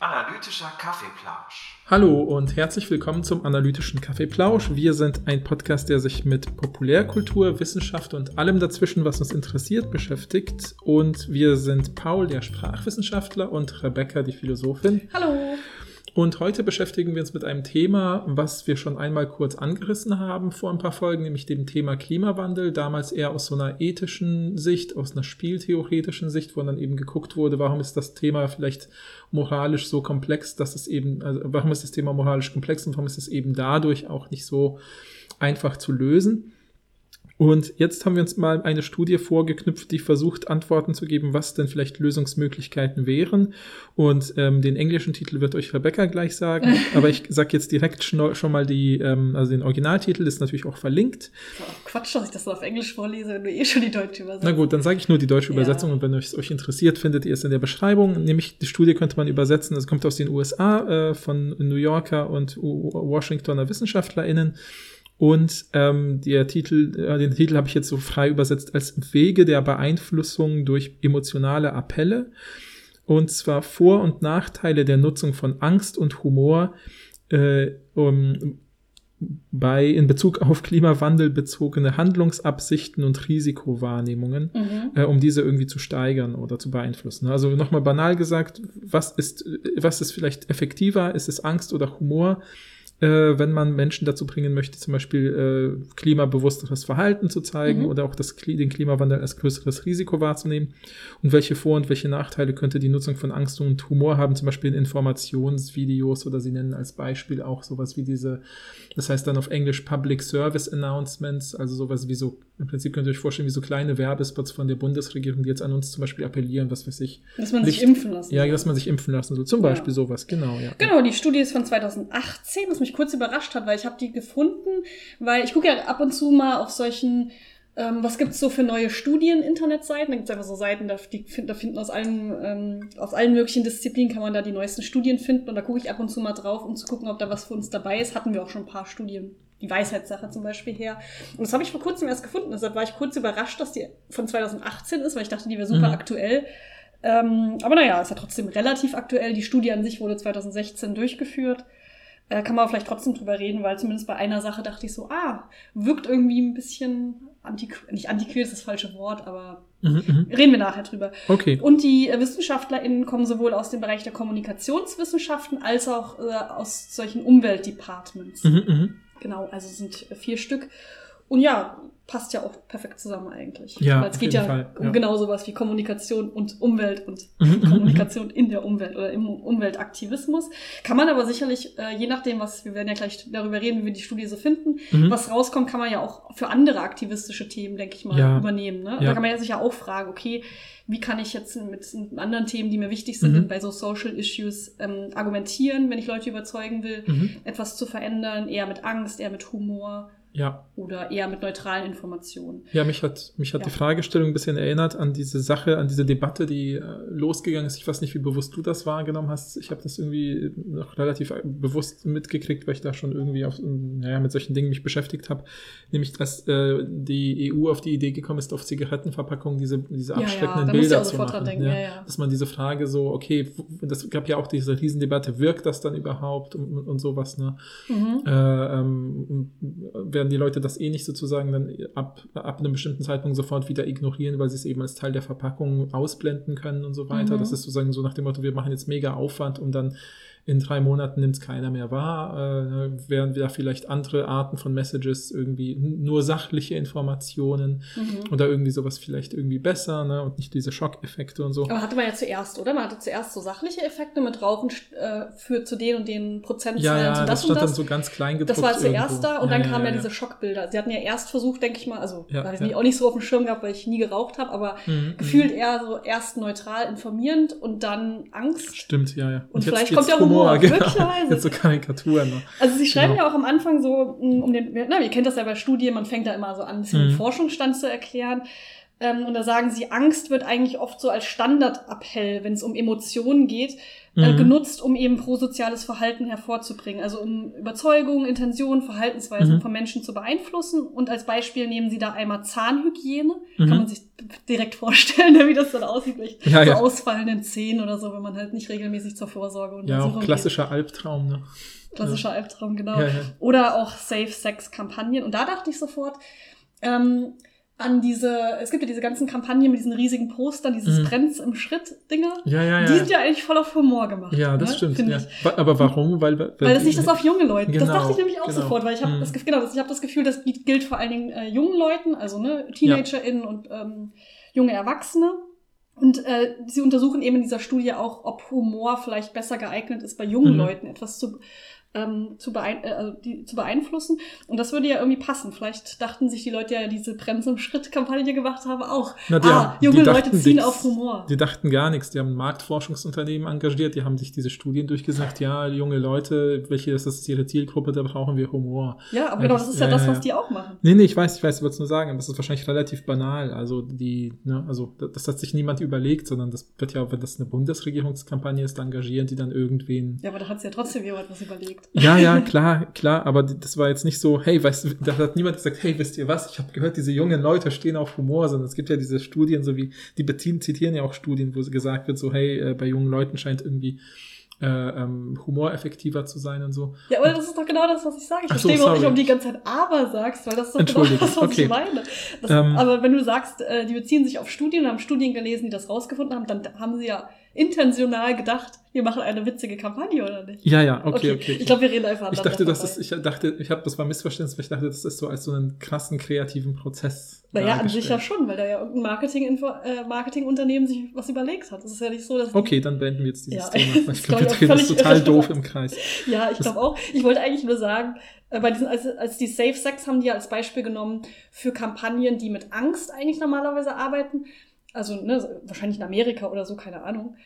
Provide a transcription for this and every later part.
Analytischer Kaffeeplausch. Hallo und herzlich willkommen zum Analytischen Kaffeeplausch. Wir sind ein Podcast, der sich mit Populärkultur, Wissenschaft und allem dazwischen, was uns interessiert, beschäftigt. Und wir sind Paul, der Sprachwissenschaftler, und Rebecca, die Philosophin. Hallo. Und heute beschäftigen wir uns mit einem Thema, was wir schon einmal kurz angerissen haben vor ein paar Folgen, nämlich dem Thema Klimawandel. Damals eher aus so einer ethischen Sicht, aus einer spieltheoretischen Sicht, wo dann eben geguckt wurde, warum ist das Thema vielleicht moralisch so komplex, dass es eben, also warum ist das Thema moralisch komplex und warum ist es eben dadurch auch nicht so einfach zu lösen. Und jetzt haben wir uns mal eine Studie vorgeknüpft, die versucht, Antworten zu geben, was denn vielleicht Lösungsmöglichkeiten wären. Und ähm, den englischen Titel wird euch Rebecca gleich sagen. aber ich sage jetzt direkt schon, mal die, ähm, also den Originaltitel ist natürlich auch verlinkt. Oh, Quatsch, dass ich das auf Englisch vorlese, wenn du eh schon die deutsche Übersetzung. Na gut, dann sage ich nur die deutsche Ja. Übersetzung und wenn es euch interessiert, findet ihr es in der Beschreibung. Nämlich die Studie könnte man übersetzen. Es kommt aus den USA äh, von New Yorker und Washingtoner WissenschaftlerInnen. Und ähm, der Titel, äh, den Titel habe ich jetzt so frei übersetzt als Wege der Beeinflussung durch emotionale Appelle. Und zwar Vor- und Nachteile der Nutzung von Angst und Humor äh, um, bei in Bezug auf Klimawandel bezogene Handlungsabsichten und Risikowahrnehmungen, Mhm. äh, um diese irgendwie zu steigern oder zu beeinflussen. Also nochmal banal gesagt, was ist, was ist vielleicht effektiver? Ist es Angst oder Humor? Äh, wenn man Menschen dazu bringen möchte, zum Beispiel äh, klimabewussteres Verhalten zu zeigen Mhm. oder auch das, den Klimawandel als größeres Risiko wahrzunehmen. Und welche Vor- und welche Nachteile könnte die Nutzung von Angst und Humor haben, zum Beispiel in Informationsvideos oder sie nennen als Beispiel auch sowas wie diese, das heißt dann auf Englisch Public Service Announcements, also sowas wie so, im Prinzip könnt ihr euch vorstellen, wie so kleine Werbespots von der Bundesregierung, die jetzt an uns zum Beispiel appellieren, was weiß ich. Dass man sich Licht- impfen lassen Ja, dass man sich impfen lassen soll. Zum Ja. Beispiel sowas, genau, ja. Genau, die Studie ist von 2018, was mich kurz überrascht hat, weil ich habe die gefunden, weil ich gucke ja ab und zu mal auf solchen, ähm, was gibt's so für neue Studien, Internetseiten, da gibt's einfach so Seiten, da, die, da finden aus allen, ähm, aus allen möglichen Disziplinen kann man da die neuesten Studien finden und da gucke ich ab und zu mal drauf, um zu gucken, ob da was für uns dabei ist. Hatten wir auch schon ein paar Studien, die Weisheitssache zum Beispiel her. Und das habe ich vor kurzem erst gefunden, deshalb war ich kurz überrascht, dass die von 2018 ist, weil ich dachte, die wäre super Mhm. aktuell. Ähm, aber naja, ist ja trotzdem relativ aktuell. Die Studie an sich wurde 2016 durchgeführt. Äh, kann man vielleicht trotzdem drüber reden, weil zumindest bei einer Sache dachte ich so, ah, wirkt irgendwie ein bisschen antiquert, nicht antiquiert ist das falsche Wort, aber Mhm, mhm. reden wir nachher drüber. Okay. Und die äh, WissenschaftlerInnen kommen sowohl aus dem Bereich der Kommunikationswissenschaften als auch äh, aus solchen Umweltdepartments. Mhm, mhm. Genau, also es sind äh, vier Stück. Und ja, passt ja auch perfekt zusammen eigentlich. Ja, Weil es geht ja Fall, um ja. genau sowas wie Kommunikation und Umwelt und Mhm, mhm, Kommunikation in der Umwelt oder im Umweltaktivismus. Kann man aber sicherlich, äh, je nachdem, was, wir werden ja gleich darüber reden, wie wir die Studie so finden, Mhm. was rauskommt, kann man ja auch für andere aktivistische Themen, denke ich mal, Ja. übernehmen. Ne? Ja. Da kann man ja sicher auch fragen, okay, wie kann ich jetzt mit anderen Themen, die mir wichtig sind, Mhm. bei so Social Issues ähm, argumentieren, wenn ich Leute überzeugen will, Mhm. etwas zu verändern, eher mit Angst, eher mit Humor Ja. oder eher mit neutralen Informationen. Ja, mich hat, mich hat Ja. die Fragestellung ein bisschen erinnert an diese Sache, an diese Debatte, die äh, losgegangen ist. Ich weiß nicht, wie bewusst du das wahrgenommen hast. Ich habe das irgendwie noch relativ äh, bewusst mitgekriegt, weil ich da schon irgendwie auf, naja, mit solchen Dingen mich beschäftigt habe. Nämlich, dass äh, die EU auf die Idee gekommen ist, auf Zigarettenverpackungen diese, diese Ja, ja, abschreckenden muss ich Bilder zu machen. dran denken, ja, ja. Dass man diese Frage so, okay, das gab ja auch diese Riesendebatte, wirkt das dann überhaupt und, und sowas, ne? Mhm. äh, ähm, werden die Leute das eh nicht sozusagen dann ab, ab einem bestimmten Zeitpunkt sofort wieder ignorieren, weil sie es eben als Teil der Verpackung ausblenden können und so weiter. Mhm. Das ist sozusagen so nach dem Motto, wir machen jetzt mega Aufwand, um dann in drei Monaten nimmt es keiner mehr wahr, äh, während wir da vielleicht andere Arten von Messages irgendwie nur sachliche Informationen Mhm. oder irgendwie sowas vielleicht irgendwie besser ne? und nicht diese Schockeffekte und so. Aber hatte man ja zuerst, oder? Man hatte zuerst so sachliche Effekte mit Rauchen äh, führt zu den und den Prozentzahlen Ja, ja, zu das, das, und das. dann so ganz klein gedruckt. das war zuerst irgendwo. da und Ja, dann ja, kamen ja, diese Schockbilder. Sie hatten ja erst versucht, denke ich mal, also Ja, habe ich auch nicht so auf dem Schirm gehabt, weil ich nie geraucht habe, aber Mhm, gefühlt eher so erst neutral informierend und dann Angst. Stimmt, ja, ja. Und vielleicht geht's kommt ja Humor, genau. möglicherweise. Jetzt so Karikaturen. Ne? Also sie schreiben Genau. ja auch am Anfang so, mh, um den, na, ihr kennt das ja bei Studien, man fängt da immer so an, ein bisschen Mhm. den Forschungsstand zu erklären. Ähm, und da sagen sie, Angst wird eigentlich oft so als Standardappell, wenn es um Emotionen geht, äh, Mhm. genutzt, um eben prosoziales Verhalten hervorzubringen. Also um Überzeugungen, Intentionen, Verhaltensweisen Mhm. von Menschen zu beeinflussen. Und als Beispiel nehmen sie da einmal Zahnhygiene. Mhm. Kann man sich direkt vorstellen, ne, wie das dann aussieht. Vielleicht Ja, so ja. ausfallenden Zähnen oder so, wenn man halt nicht regelmäßig zur Vorsorge und Ja, auch klassischer Albtraum, ne? geht. Klassischer Albtraum, genau. Ja, ja. Oder auch Safe-Sex-Kampagnen. Und da dachte ich sofort ähm, an diese, es gibt ja diese ganzen Kampagnen mit diesen riesigen Postern, dieses Mhm. Brennt's im Schritt-Dinger. Ja, ja, ja. Die sind ja eigentlich voll auf Humor gemacht. ja, das ne? stimmt. Ja. Aber warum? Weil, weil, Weil das nicht das auf junge Leute. das Genau, dachte ich nämlich auch genau. sofort, weil ich habe Mhm. das, genau, das, ich habe das Gefühl, das gilt vor allen Dingen äh, jungen Leuten, also ne, TeenagerInnen und ähm, junge Erwachsene. Und äh, sie untersuchen eben in dieser Studie auch, ob Humor vielleicht besser geeignet ist, bei jungen Mhm. Leuten etwas zu, ähm, zu, beein äh, also die, zu beeinflussen. Und das würde ja irgendwie passen. Vielleicht dachten sich die Leute ja, diese Bremse im Schritt-Kampagne gemacht haben, auch. Na, die ah, die junge dachten Leute ziehen nix. auf Humor. Die dachten gar nichts. Die haben ein Marktforschungsunternehmen engagiert, die haben sich diese Studien durchgesagt, ja, junge Leute, welche ist das ihre Zielgruppe, da brauchen wir Humor. Ja, aber genau, das- ist ja, ja, das, was die auch machen. Nee, nee, ich weiß, ich weiß, ich wollte es nur sagen, aber es ist wahrscheinlich relativ banal. Also die, ne, also das, hat sich niemand überlegt, sondern das wird ja, wenn das eine Bundesregierungskampagne ist, engagieren die dann irgendwen. Ja, aber da hat sich ja trotzdem jemand was überlegt. Ja, ja, klar, klar, aber das war jetzt nicht so, hey, weißt du, da hat niemand gesagt, hey, wisst ihr was, ich habe gehört, diese jungen Leute stehen auf Humor, sondern es gibt ja diese Studien, so wie, die Bettin zitieren ja auch Studien, wo gesagt wird, so, hey, äh, bei jungen Leuten scheint irgendwie äh, ähm, Humor effektiver zu sein und so. Ja, aber das ist doch genau das, was ich sage. Ich Ach so, verstehe überhaupt nicht, warum du die ganze Zeit aber sagst, weil das ist doch genau das, was okay. ich meine. Das, Ähm. aber wenn du sagst, äh, die beziehen sich auf Studien und haben Studien gelesen, die das rausgefunden haben, dann haben sie ja intentional gedacht, wir machen eine witzige Kampagne, oder nicht? Ja, ja, okay, okay. Ich glaube, wir reden einfach Ich dachte, das ist, ich dachte, ich habe, das war Missverständnis, weil ich dachte, das ist so als so einen krassen kreativen Prozess. Naja, an sich ja schon, weil da ja irgendein Marketing äh, Marketingunternehmen sich was überlegt hat. Das ist ja nicht so, dass. Okay, dann beenden wir jetzt dieses Ja. Thema. Das Ich glaube, wir glaub drehen völlig total doof im Kreis. Ja, ich Das- glaube auch. Ich wollte eigentlich nur sagen, äh, bei diesen, als, als die Safe Sex haben die ja als Beispiel genommen für Kampagnen, die mit Angst eigentlich normalerweise arbeiten. Also ne, wahrscheinlich in Amerika oder so, keine Ahnung.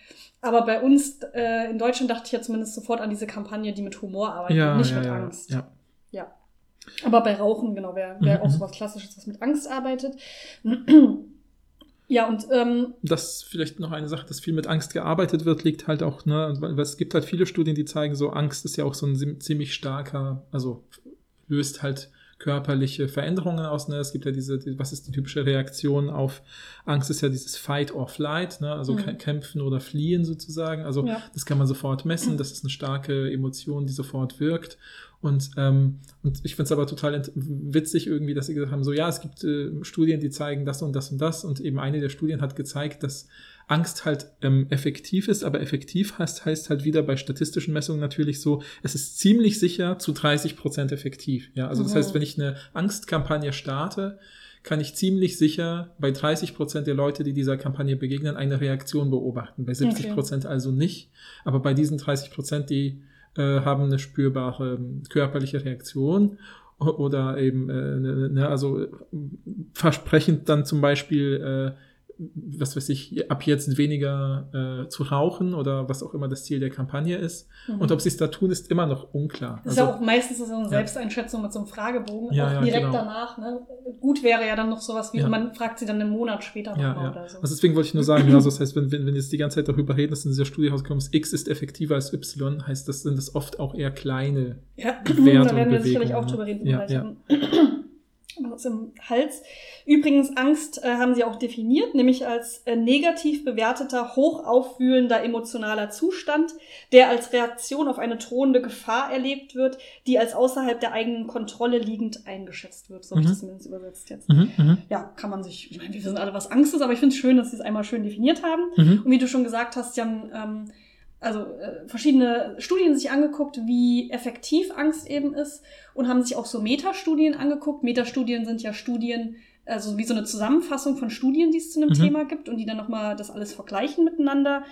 Aber bei uns äh, in Deutschland dachte ich ja zumindest sofort an diese Kampagne, die mit Humor arbeitet, Ja, nicht ja, mit ja, Angst. ja. Ja. Aber bei Rauchen, genau, wäre wär Mhm, auch mhm. sowas Klassisches, was mit Angst arbeitet. ja, und ähm, Das vielleicht noch eine Sache, dass viel mit Angst gearbeitet wird, liegt halt auch, ne, weil es gibt halt viele Studien, die zeigen, so Angst ist ja auch so ein ziemlich starker, also löst halt körperliche Veränderungen aus. Ne? Es gibt ja diese, die, was ist die typische Reaktion auf Angst, ist ja dieses Fight or Flight, ne? also Mhm. kä- kämpfen oder fliehen sozusagen. Also Ja. das kann man sofort messen, das ist eine starke Emotion, die sofort wirkt. Und, ähm, und ich finde es aber total witzig irgendwie, dass sie gesagt haben, so ja, es gibt äh, Studien, die zeigen das und das und das. Und eben eine der Studien hat gezeigt, dass Angst halt ähm, effektiv ist, aber effektiv heißt, heißt halt wieder bei statistischen Messungen natürlich so, es ist ziemlich sicher zu 30 Prozent effektiv. Ja, also das Mhm. heißt, wenn ich eine Angstkampagne starte, kann ich ziemlich sicher bei 30 Prozent der Leute, die dieser Kampagne begegnen, eine Reaktion beobachten. Bei 70 Prozent also nicht. Aber bei diesen 30 Prozent, die äh, haben eine spürbare ähm, körperliche Reaktion oder eben, äh, ne, ne, also äh, versprechend dann zum Beispiel, äh, was weiß ich, ab jetzt weniger äh, zu rauchen oder was auch immer das Ziel der Kampagne ist. Mhm. Und ob sie es da tun, ist immer noch unklar. Das ist ja auch meistens so eine Selbsteinschätzung mit so einem Fragebogen. Ja, auch ja, direkt genau. danach. Ne? Gut wäre ja dann noch sowas wie, Ja. man fragt sie dann einen Monat später Ja, nochmal ja. oder so. Also deswegen wollte ich nur sagen, ja, also das heißt, wenn, wenn, wenn jetzt die ganze Zeit darüber reden, dass in dieser Studie rausgekommen ist, X ist effektiver als Y, heißt das, sind das oft auch eher kleine Ja, Werte da werden wir und sicherlich auch drüber reden. Ja, ja. Was im Hals. Übrigens, Angst äh, haben sie auch definiert, nämlich als äh, negativ bewerteter, hoch aufwühlender emotionaler Zustand, der als Reaktion auf eine drohende Gefahr erlebt wird, die als außerhalb der eigenen Kontrolle liegend eingeschätzt wird. So habe ich Mhm. das zumindest übersetzt jetzt. Mhm, mhm, Ja, kann man sich, ich meine, wir wissen alle, was Angst ist, aber ich finde es schön, dass sie es einmal schön definiert haben. mhm. Und wie du schon gesagt hast, Jan, ähm, also äh, verschiedene Studien sich angeguckt, wie effektiv Angst eben ist und haben sich auch so Metastudien angeguckt. Metastudien sind ja Studien, also wie so eine Zusammenfassung von Studien, die es zu einem Mhm. Thema gibt und die dann nochmal das alles vergleichen miteinander.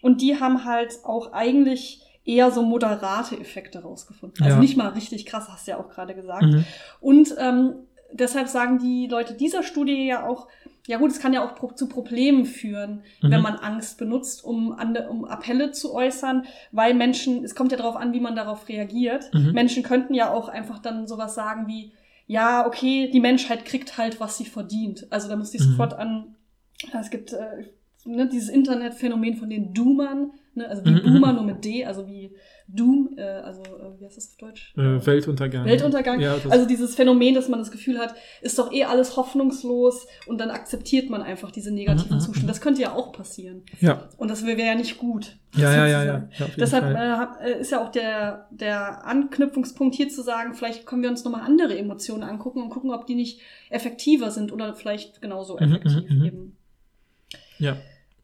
Und die haben halt auch eigentlich eher so moderate Effekte rausgefunden. Also Ja. nicht mal richtig krass, hast du ja auch gerade gesagt. Mhm. Und ähm, deshalb sagen die Leute dieser Studie ja auch, ja gut, es kann ja auch zu Problemen führen, Mhm. wenn man Angst benutzt, um, um Appelle zu äußern, weil Menschen, es kommt ja darauf an, wie man darauf reagiert. Mhm. Menschen könnten ja auch einfach dann sowas sagen wie, ja, okay, die Menschheit kriegt halt, was sie verdient. Also da muss ich Mhm. sofort an, es gibt äh, ne, dieses Internetphänomen von den Doomern, ne, also wie Mhm, Doomer mhm. nur mit D, also wie Doom, äh, also äh, wie heißt das auf Deutsch? Äh, Weltuntergang. Weltuntergang. Ja, Also dieses Phänomen, dass man das Gefühl hat, ist doch eh alles hoffnungslos und dann akzeptiert man einfach diese negativen Mhm, mhm, Zustände. mhm. Das könnte ja auch passieren. ja. Und das wäre ja nicht gut. Ja, ja, ja, ja, ja. Deshalb äh, äh, ist ja auch der, der Anknüpfungspunkt hier zu sagen, vielleicht können wir uns nochmal andere Emotionen angucken und gucken, ob die nicht effektiver sind oder vielleicht genauso effektiv mhm. eben. ja.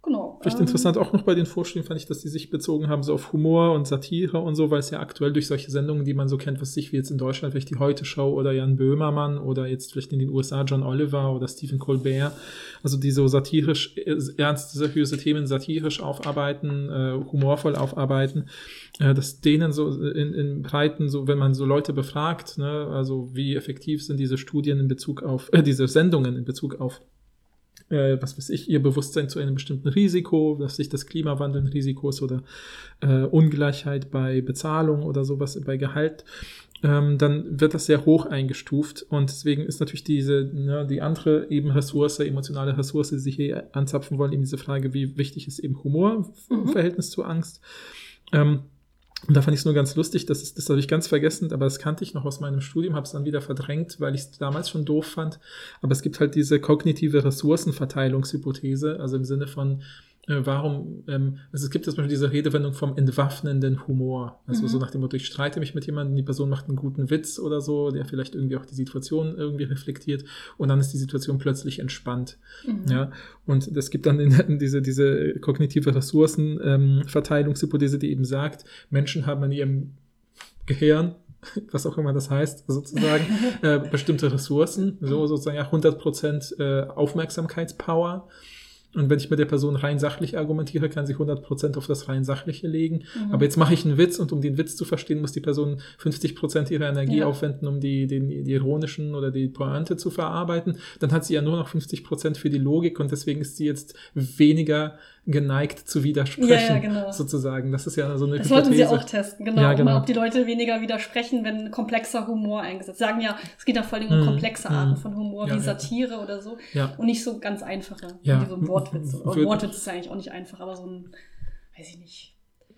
Genau. Vielleicht ähm, interessant auch noch bei den Vorstellungen fand ich, dass die sich bezogen haben so auf Humor und Satire und so, weil es ja aktuell durch solche Sendungen, die man so kennt, was sich wie jetzt in Deutschland vielleicht die Heute Show oder Jan Böhmermann oder jetzt vielleicht in den USA John Oliver oder Stephen Colbert, also die so satirisch äh, ernste, seriöse Themen satirisch aufarbeiten, äh, humorvoll aufarbeiten, äh, dass denen so in, in Breiten so, wenn man so Leute befragt, ne, also wie effektiv sind diese Studien in Bezug auf äh, diese Sendungen in Bezug auf äh, was weiß ich, ihr Bewusstsein zu einem bestimmten Risiko, dass sich das Klimawandel ein Risiko ist oder äh, Ungleichheit bei Bezahlung oder sowas bei Gehalt, ähm, dann wird das sehr hoch eingestuft und deswegen ist natürlich diese, ne, die andere eben Ressource, emotionale Ressource, die sich hier anzapfen wollen, eben diese Frage, wie wichtig ist eben Humor im Mhm. Verhältnis zu Angst. Ähm, und da fand ich es nur ganz lustig, das, ist, das habe ich ganz vergessen, aber das kannte ich noch aus meinem Studium, habe es dann wieder verdrängt, weil ich es damals schon doof fand. Aber es gibt halt diese kognitive Ressourcenverteilungshypothese, also im Sinne von, warum, ähm, also es gibt zum Beispiel diese Redewendung vom entwaffnenden Humor. Also Mhm. so nach dem Motto, ich streite mich mit jemandem, die Person macht einen guten Witz oder so, der vielleicht irgendwie auch die Situation irgendwie reflektiert und dann ist die Situation plötzlich entspannt. Mhm. Ja, und es gibt dann in, diese, diese kognitive Ressourcenverteilungshypothese, die eben sagt, Menschen haben in ihrem Gehirn, was auch immer das heißt, sozusagen, äh, bestimmte Ressourcen, so sozusagen ja, 100% äh, Aufmerksamkeitspower. Und wenn ich mit der Person rein sachlich argumentiere, kann sie 100% auf das rein sachliche legen. Mhm. Aber jetzt mache ich einen Witz und um den Witz zu verstehen, muss die Person 50% ihrer Energie Ja. aufwenden, um die, den, die ironischen oder die Pointe zu verarbeiten. Dann hat sie ja nur noch 50% für die Logik und deswegen ist sie jetzt weniger geneigt zu widersprechen, Ja, ja, genau. sozusagen. Das ist ja so eine Das wollten sie auch testen, genau. Ja, genau. mal, ob die Leute weniger widersprechen, wenn komplexer Humor eingesetzt. Sagen ja, es geht ja vor allem um Mhm. komplexe Mhm. Arten von Humor, Ja, wie. Satire oder so. Und nicht so ganz einfache, wie so ein Wortwitz. Oder Würde- Wortwitz ist ja eigentlich auch nicht einfach, aber so ein, weiß ich nicht.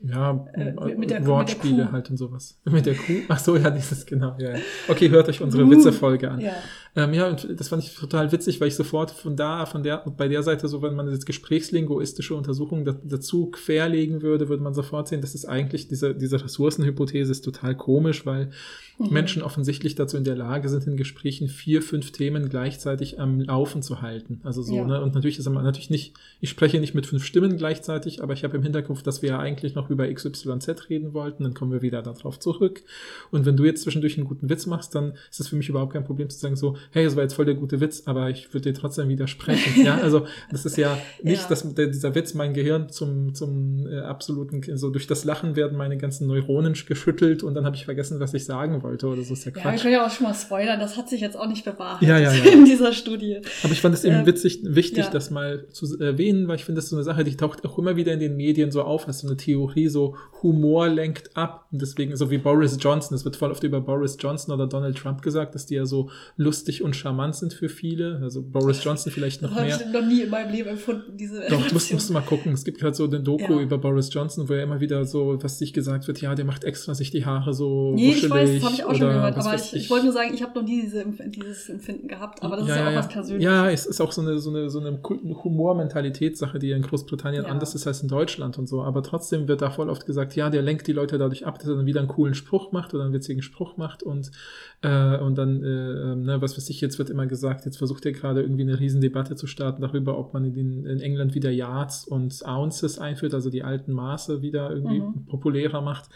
Ja, Äh, mit- mit der- mit Wortspiele der Kuh. halt und sowas. Mit der Kuh? Ach so, ja, dieses, genau. Ja. Okay, hört euch unsere Uh, Witzefolge an. Ja. Ähm, ja, und das fand ich total witzig, weil ich sofort von da, von der, bei der Seite, so wenn man jetzt gesprächslinguistische Untersuchungen da, dazu querlegen würde, würde man sofort sehen, dass es eigentlich diese, diese Ressourcenhypothese ist total komisch, weil Mhm. Menschen offensichtlich dazu in der Lage sind, in Gesprächen vier, fünf Themen gleichzeitig am Laufen zu halten. Also so, Ja. ne? Und natürlich ist man natürlich nicht, ich spreche nicht mit fünf Stimmen gleichzeitig, aber ich habe im Hinterkopf, dass wir ja eigentlich noch über XYZ reden wollten, dann kommen wir wieder darauf zurück. Und wenn du jetzt zwischendurch einen guten Witz machst, dann ist es für mich überhaupt kein Problem zu sagen so, hey, das war jetzt voll der gute Witz, aber ich würde dir trotzdem widersprechen. ja, also das ist ja nicht, Ja. dass dieser Witz mein Gehirn zum, zum äh, absoluten, so durch das Lachen werden meine ganzen Neuronen geschüttelt und dann habe ich vergessen, was ich sagen wollte oder so ist ja Ja, wir Quatsch. können ja auch schon mal spoilern, das hat sich jetzt auch nicht bewahrt Ja, ja, ja. in dieser Studie. Aber ich fand es eben Ähm, witzig, wichtig, ja. das mal zu erwähnen, weil ich finde, das ist so eine Sache, die taucht auch immer wieder in den Medien so auf, dass so eine Theorie so Humor lenkt ab. Und deswegen, so wie Boris Johnson, es wird voll oft über Boris Johnson oder Donald Trump gesagt, dass die ja so lustig und charmant sind für viele. Also Boris Johnson vielleicht Das noch habe mehr. ich noch nie in meinem Leben empfunden, diese Doch, musst, Relation. musst du mal gucken. Es gibt halt so eine Doku Ja. über Boris Johnson, wo er immer wieder so, was sich gesagt wird, ja, der macht extra sich die Haare so Nee, ich weiß, das habe ich auch schon gehört, aber ich, ich wollte nur sagen, ich habe noch nie diese, dieses Empfinden gehabt, aber das ist ja, auch was Persönliches. Ja, es ist auch so eine, so eine, so eine Humor-Mentalitätssache, die in Großbritannien Ja. anders ist als in Deutschland und so. Aber trotzdem wird da voll oft gesagt, ja, der lenkt die Leute dadurch ab, dass er dann wieder einen coolen Spruch macht oder einen witzigen Spruch macht und, äh, und dann, äh, ne, was weiß ich, jetzt wird immer gesagt, jetzt versucht er gerade irgendwie eine Riesendebatte zu starten darüber, ob man in, den, in England wieder Yards und Ounces einführt, also die alten Maße wieder irgendwie Mhm. populärer macht,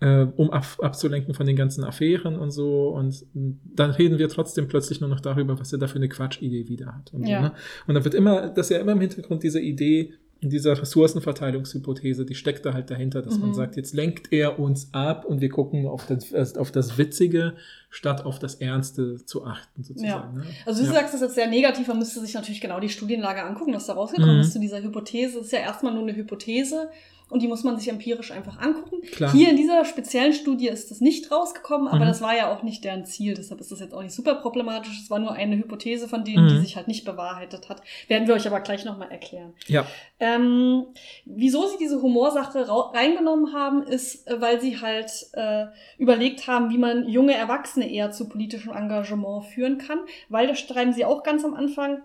äh, um ab, abzulenken von den ganzen Affären und so. Und dann reden wir trotzdem plötzlich nur noch darüber, was er da für eine Quatschidee wieder hat. Und, Ja. so, ne? und dann wird immer, das ist ja immer im Hintergrund diese Idee, dieser Ressourcenverteilungshypothese, die steckt da halt dahinter, dass man Mhm. sagt, jetzt lenkt er uns ab und wir gucken auf das, auf das Witzige, statt auf das Ernste zu achten, sozusagen. Ne? Also du ja. sagst das jetzt sehr negativ, man müsste sich natürlich genau die Studienlage angucken, was da rausgekommen Mhm. ist zu dieser Hypothese. Das ist ja erstmal nur eine Hypothese und die muss man sich empirisch einfach angucken. Klar. Hier in dieser speziellen Studie ist das nicht rausgekommen, aber Mhm. das war ja auch nicht deren Ziel, deshalb ist das jetzt auch nicht super problematisch. Es war nur eine Hypothese von denen, die Mhm. sich halt nicht bewahrheitet hat. Werden wir euch aber gleich nochmal erklären. Ja. Ähm, wieso sie diese Humorsache reingenommen haben, ist, äh, weil sie halt äh, überlegt haben, wie man junge Erwachsene eher zu politischem Engagement führen kann, weil das schreiben sie auch ganz am Anfang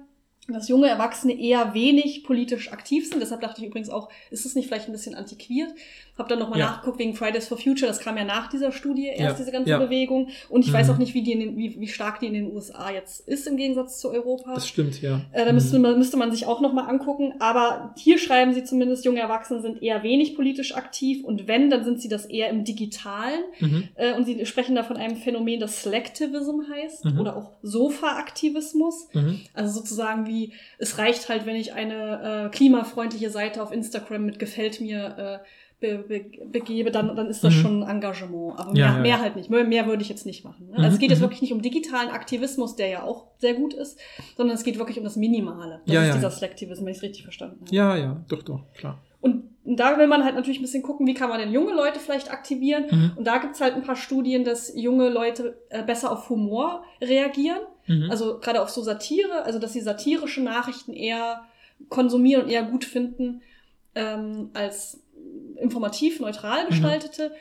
dass junge Erwachsene eher wenig politisch aktiv sind. Deshalb dachte ich übrigens auch, ist es nicht vielleicht ein bisschen antiquiert? Hab dann nochmal Ja. nachgeguckt wegen Fridays for Future, das kam ja nach dieser Studie erst, Ja, diese ganze ja. Bewegung. Und ich weiß Mhm. auch nicht, wie, die in den, wie, wie stark die in den USA jetzt ist im Gegensatz zu Europa. Das stimmt, ja. Äh, da müsste man, müsste man sich auch nochmal angucken. Aber hier schreiben sie zumindest, junge Erwachsene sind eher wenig politisch aktiv und wenn, dann sind sie das eher im Digitalen. Mhm. Äh, und sie sprechen da von einem Phänomen, das Selectivism heißt Mhm. oder auch Sofa-Aktivismus. Mhm. Also sozusagen wie, es reicht halt, wenn ich eine äh, klimafreundliche Seite auf Instagram mit Gefällt mir äh, be, be, begebe, dann, dann ist das Mhm. schon ein Engagement. Aber Ja, mehr, ja, mehr halt nicht. Mehr, mehr würde ich jetzt nicht machen. Ne? Mhm, Also es geht jetzt mhm. wirklich nicht um digitalen Aktivismus, der ja auch sehr gut ist, sondern es geht wirklich um das Minimale. Das Ja, ist ja, dieser ja. Selectivism, wenn ich es richtig verstanden habe. Ja, ja, doch, doch, klar. Und da will man halt natürlich ein bisschen gucken, wie kann man denn junge Leute vielleicht aktivieren. Mhm. Und da gibt's halt ein paar Studien, dass junge Leute äh, besser auf Humor reagieren. Mhm. Also gerade auf so Satire, also dass sie satirische Nachrichten eher konsumieren und eher gut finden ähm, als informativ, neutral Mhm. gestaltete.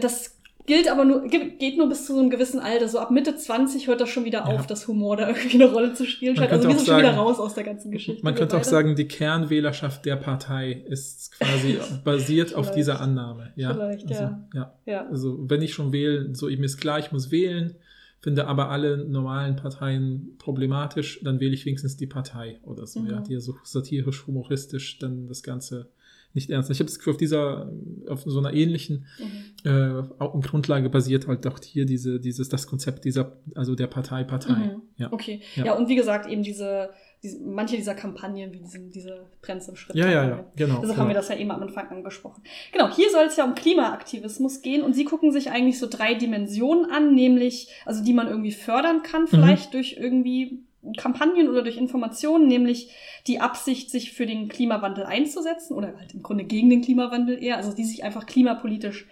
Das gilt aber nur, ge- geht nur bis zu so einem gewissen Alter. So ab Mitte 20 hört das schon wieder Ja. auf, dass Humor da irgendwie eine Rolle zu spielen scheint. Also wir sind schon wieder raus aus der ganzen Geschichte. Man könnte auch sagen, die Kernwählerschaft der Partei ist quasi basiert auf dieser Annahme. Ja? Vielleicht, also, ja. ja. Ja. Also wenn ich schon wähle, so mir ist klar, ich muss wählen, finde aber alle normalen Parteien problematisch, dann wähle ich wenigstens die Partei oder so, Mhm. ja, die ja so satirisch, humoristisch dann das Ganze nicht ernst. Ich habe das Gefühl, auf dieser, auf so einer ähnlichen Mhm. äh, Grundlage basiert halt auch hier diese, dieses, das Konzept dieser, also der Partei, Partei. Mhm. Ja. Okay. Ja. Ja. und wie gesagt, eben diese, diese manche dieser Kampagnen, wie diesen, diese Brenz im Schritt. Ja, ja, ja, genau. Deshalb haben genau. wir das ja eben am Anfang angesprochen. Genau, hier soll es ja um Klimaaktivismus gehen und sie gucken sich eigentlich so drei Dimensionen an, nämlich, also die man irgendwie fördern kann, vielleicht durch irgendwie Kampagnen oder durch Informationen, nämlich die Absicht, sich für den Klimawandel einzusetzen oder halt im Grunde gegen den Klimawandel eher, also die sich einfach klimapolitisch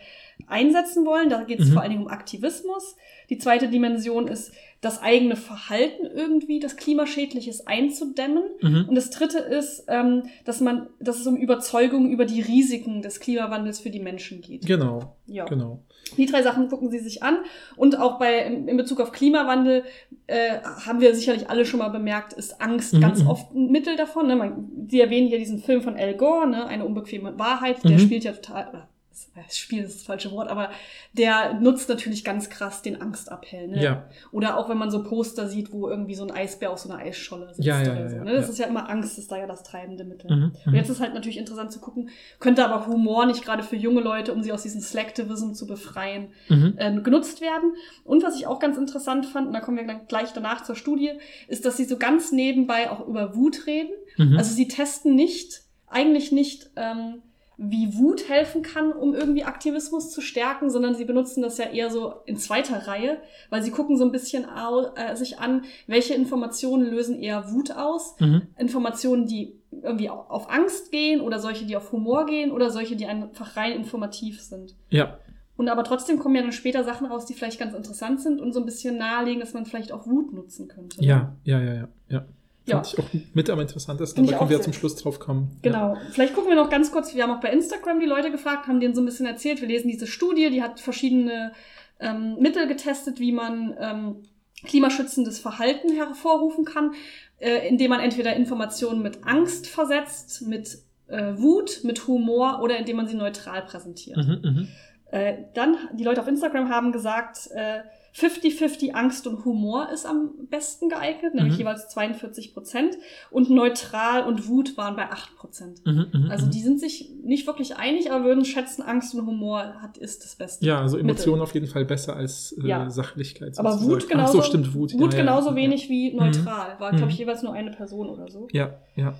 einsetzen wollen. Da geht es Mhm. vor allen Dingen um Aktivismus. Die zweite Dimension ist, das eigene Verhalten irgendwie, das Klimaschädliches einzudämmen. Mhm. Und das dritte ist, ähm, dass man, dass es um Überzeugung über die Risiken des Klimawandels für die Menschen geht. Genau, Ja. genau. Die drei Sachen gucken Sie sich an. Und auch bei, in Bezug auf Klimawandel äh, haben wir sicherlich alle schon mal bemerkt, ist Angst Mhm, ganz oft ein Mittel davon. Ne? Man, Sie erwähnen hier diesen Film von Al Gore, ne? eine unbequeme Wahrheit. Der Mhm. spielt ja total, das Spiel ist das falsche Wort, aber der nutzt natürlich ganz krass den Angstappell. Ne? Ja. Oder auch wenn man so Poster sieht, wo irgendwie so ein Eisbär auf so einer Eisscholle sitzt Ja, ja, oder so. Ne? Das ist ja immer Angst, ist da ja das treibende Mittel. Mhm, Und mhm. jetzt ist halt natürlich interessant zu gucken, könnte aber Humor nicht gerade für junge Leute, um sie aus diesem Selectivism zu befreien, Mhm. ähm, genutzt werden. Und was ich auch ganz interessant fand, und da kommen wir dann gleich danach zur Studie, ist, dass sie so ganz nebenbei auch über Wut reden. Mhm. Also sie testen nicht, eigentlich nicht, ähm, wie Wut helfen kann, um irgendwie Aktivismus zu stärken, sondern sie benutzen das ja eher so in zweiter Reihe, weil sie gucken so ein bisschen au äh, sich an, welche Informationen lösen eher Wut aus. Mhm. Informationen, die irgendwie au- auf Angst gehen oder solche, die auf Humor gehen oder solche, die einfach rein informativ sind. Ja, Und aber trotzdem kommen ja dann später Sachen raus, die vielleicht ganz interessant sind und so ein bisschen nahelegen, dass man vielleicht auch Wut nutzen könnte. ja, ja, ja, ja. ja. Ja. Fand ich auch mit am interessantesten, aber können wir sehr. zum Schluss drauf kommen. Genau. Vielleicht gucken wir noch ganz kurz, wir haben auch bei Instagram die Leute gefragt, haben denen so ein bisschen erzählt, wir lesen diese Studie, die hat verschiedene ähm, Mittel getestet, wie man ähm, klimaschützendes Verhalten hervorrufen kann, äh, indem man entweder Informationen mit Angst versetzt, mit äh, Wut, mit Humor oder indem man sie neutral präsentiert. Ja. Mhm, mhm. Äh, dann, die Leute auf Instagram haben gesagt, äh, 50-50 Angst und Humor ist am besten geeignet, nämlich Mhm. jeweils 42 Prozent. Und neutral und Wut waren bei 8 Prozent. Mhm, mhm, Also mhm. die sind sich nicht wirklich einig, aber würden schätzen, Angst und Humor hat, ist das Beste. Ja, also Emotionen auf jeden Fall besser als äh, Ja. Sachlichkeit. Aber sozusagen. Wut Ach genauso, so, stimmt, Wut. Wut ja, genauso ja. wenig wie neutral. War, Mhm. glaube ich, jeweils nur eine Person oder so. Ja, ja.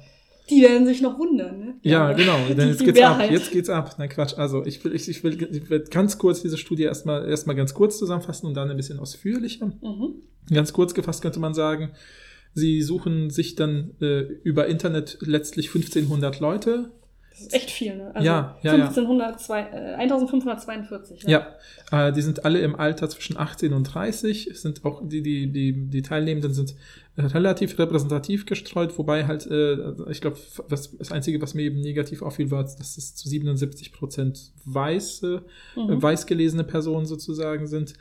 Die werden sich noch wundern, ne? Ja, genau. Denn jetzt geht's ab. Mehrheit. Jetzt geht's ab. Nein, Quatsch. Also ich will, ich, ich will, ich will ganz kurz diese Studie erstmal erstmal ganz kurz zusammenfassen und dann ein bisschen ausführlicher. Mhm. Ganz kurz gefasst könnte man sagen, sie suchen sich dann äh, über Internet letztlich 1500 Leute Das ist echt viel, ne? Also Ja, ja, ja. 1502, äh, 1542. Ja. Ja, äh, die sind alle im Alter zwischen 18 und 30. Es sind auch die, die, die, die Teilnehmenden sind äh, relativ repräsentativ gestreut, wobei halt, äh, ich glaube, was, das Einzige, was mir eben negativ auffiel, war, dass es zu 77 Prozent weiße, Mhm. äh, weiß gelesene Personen sozusagen sind.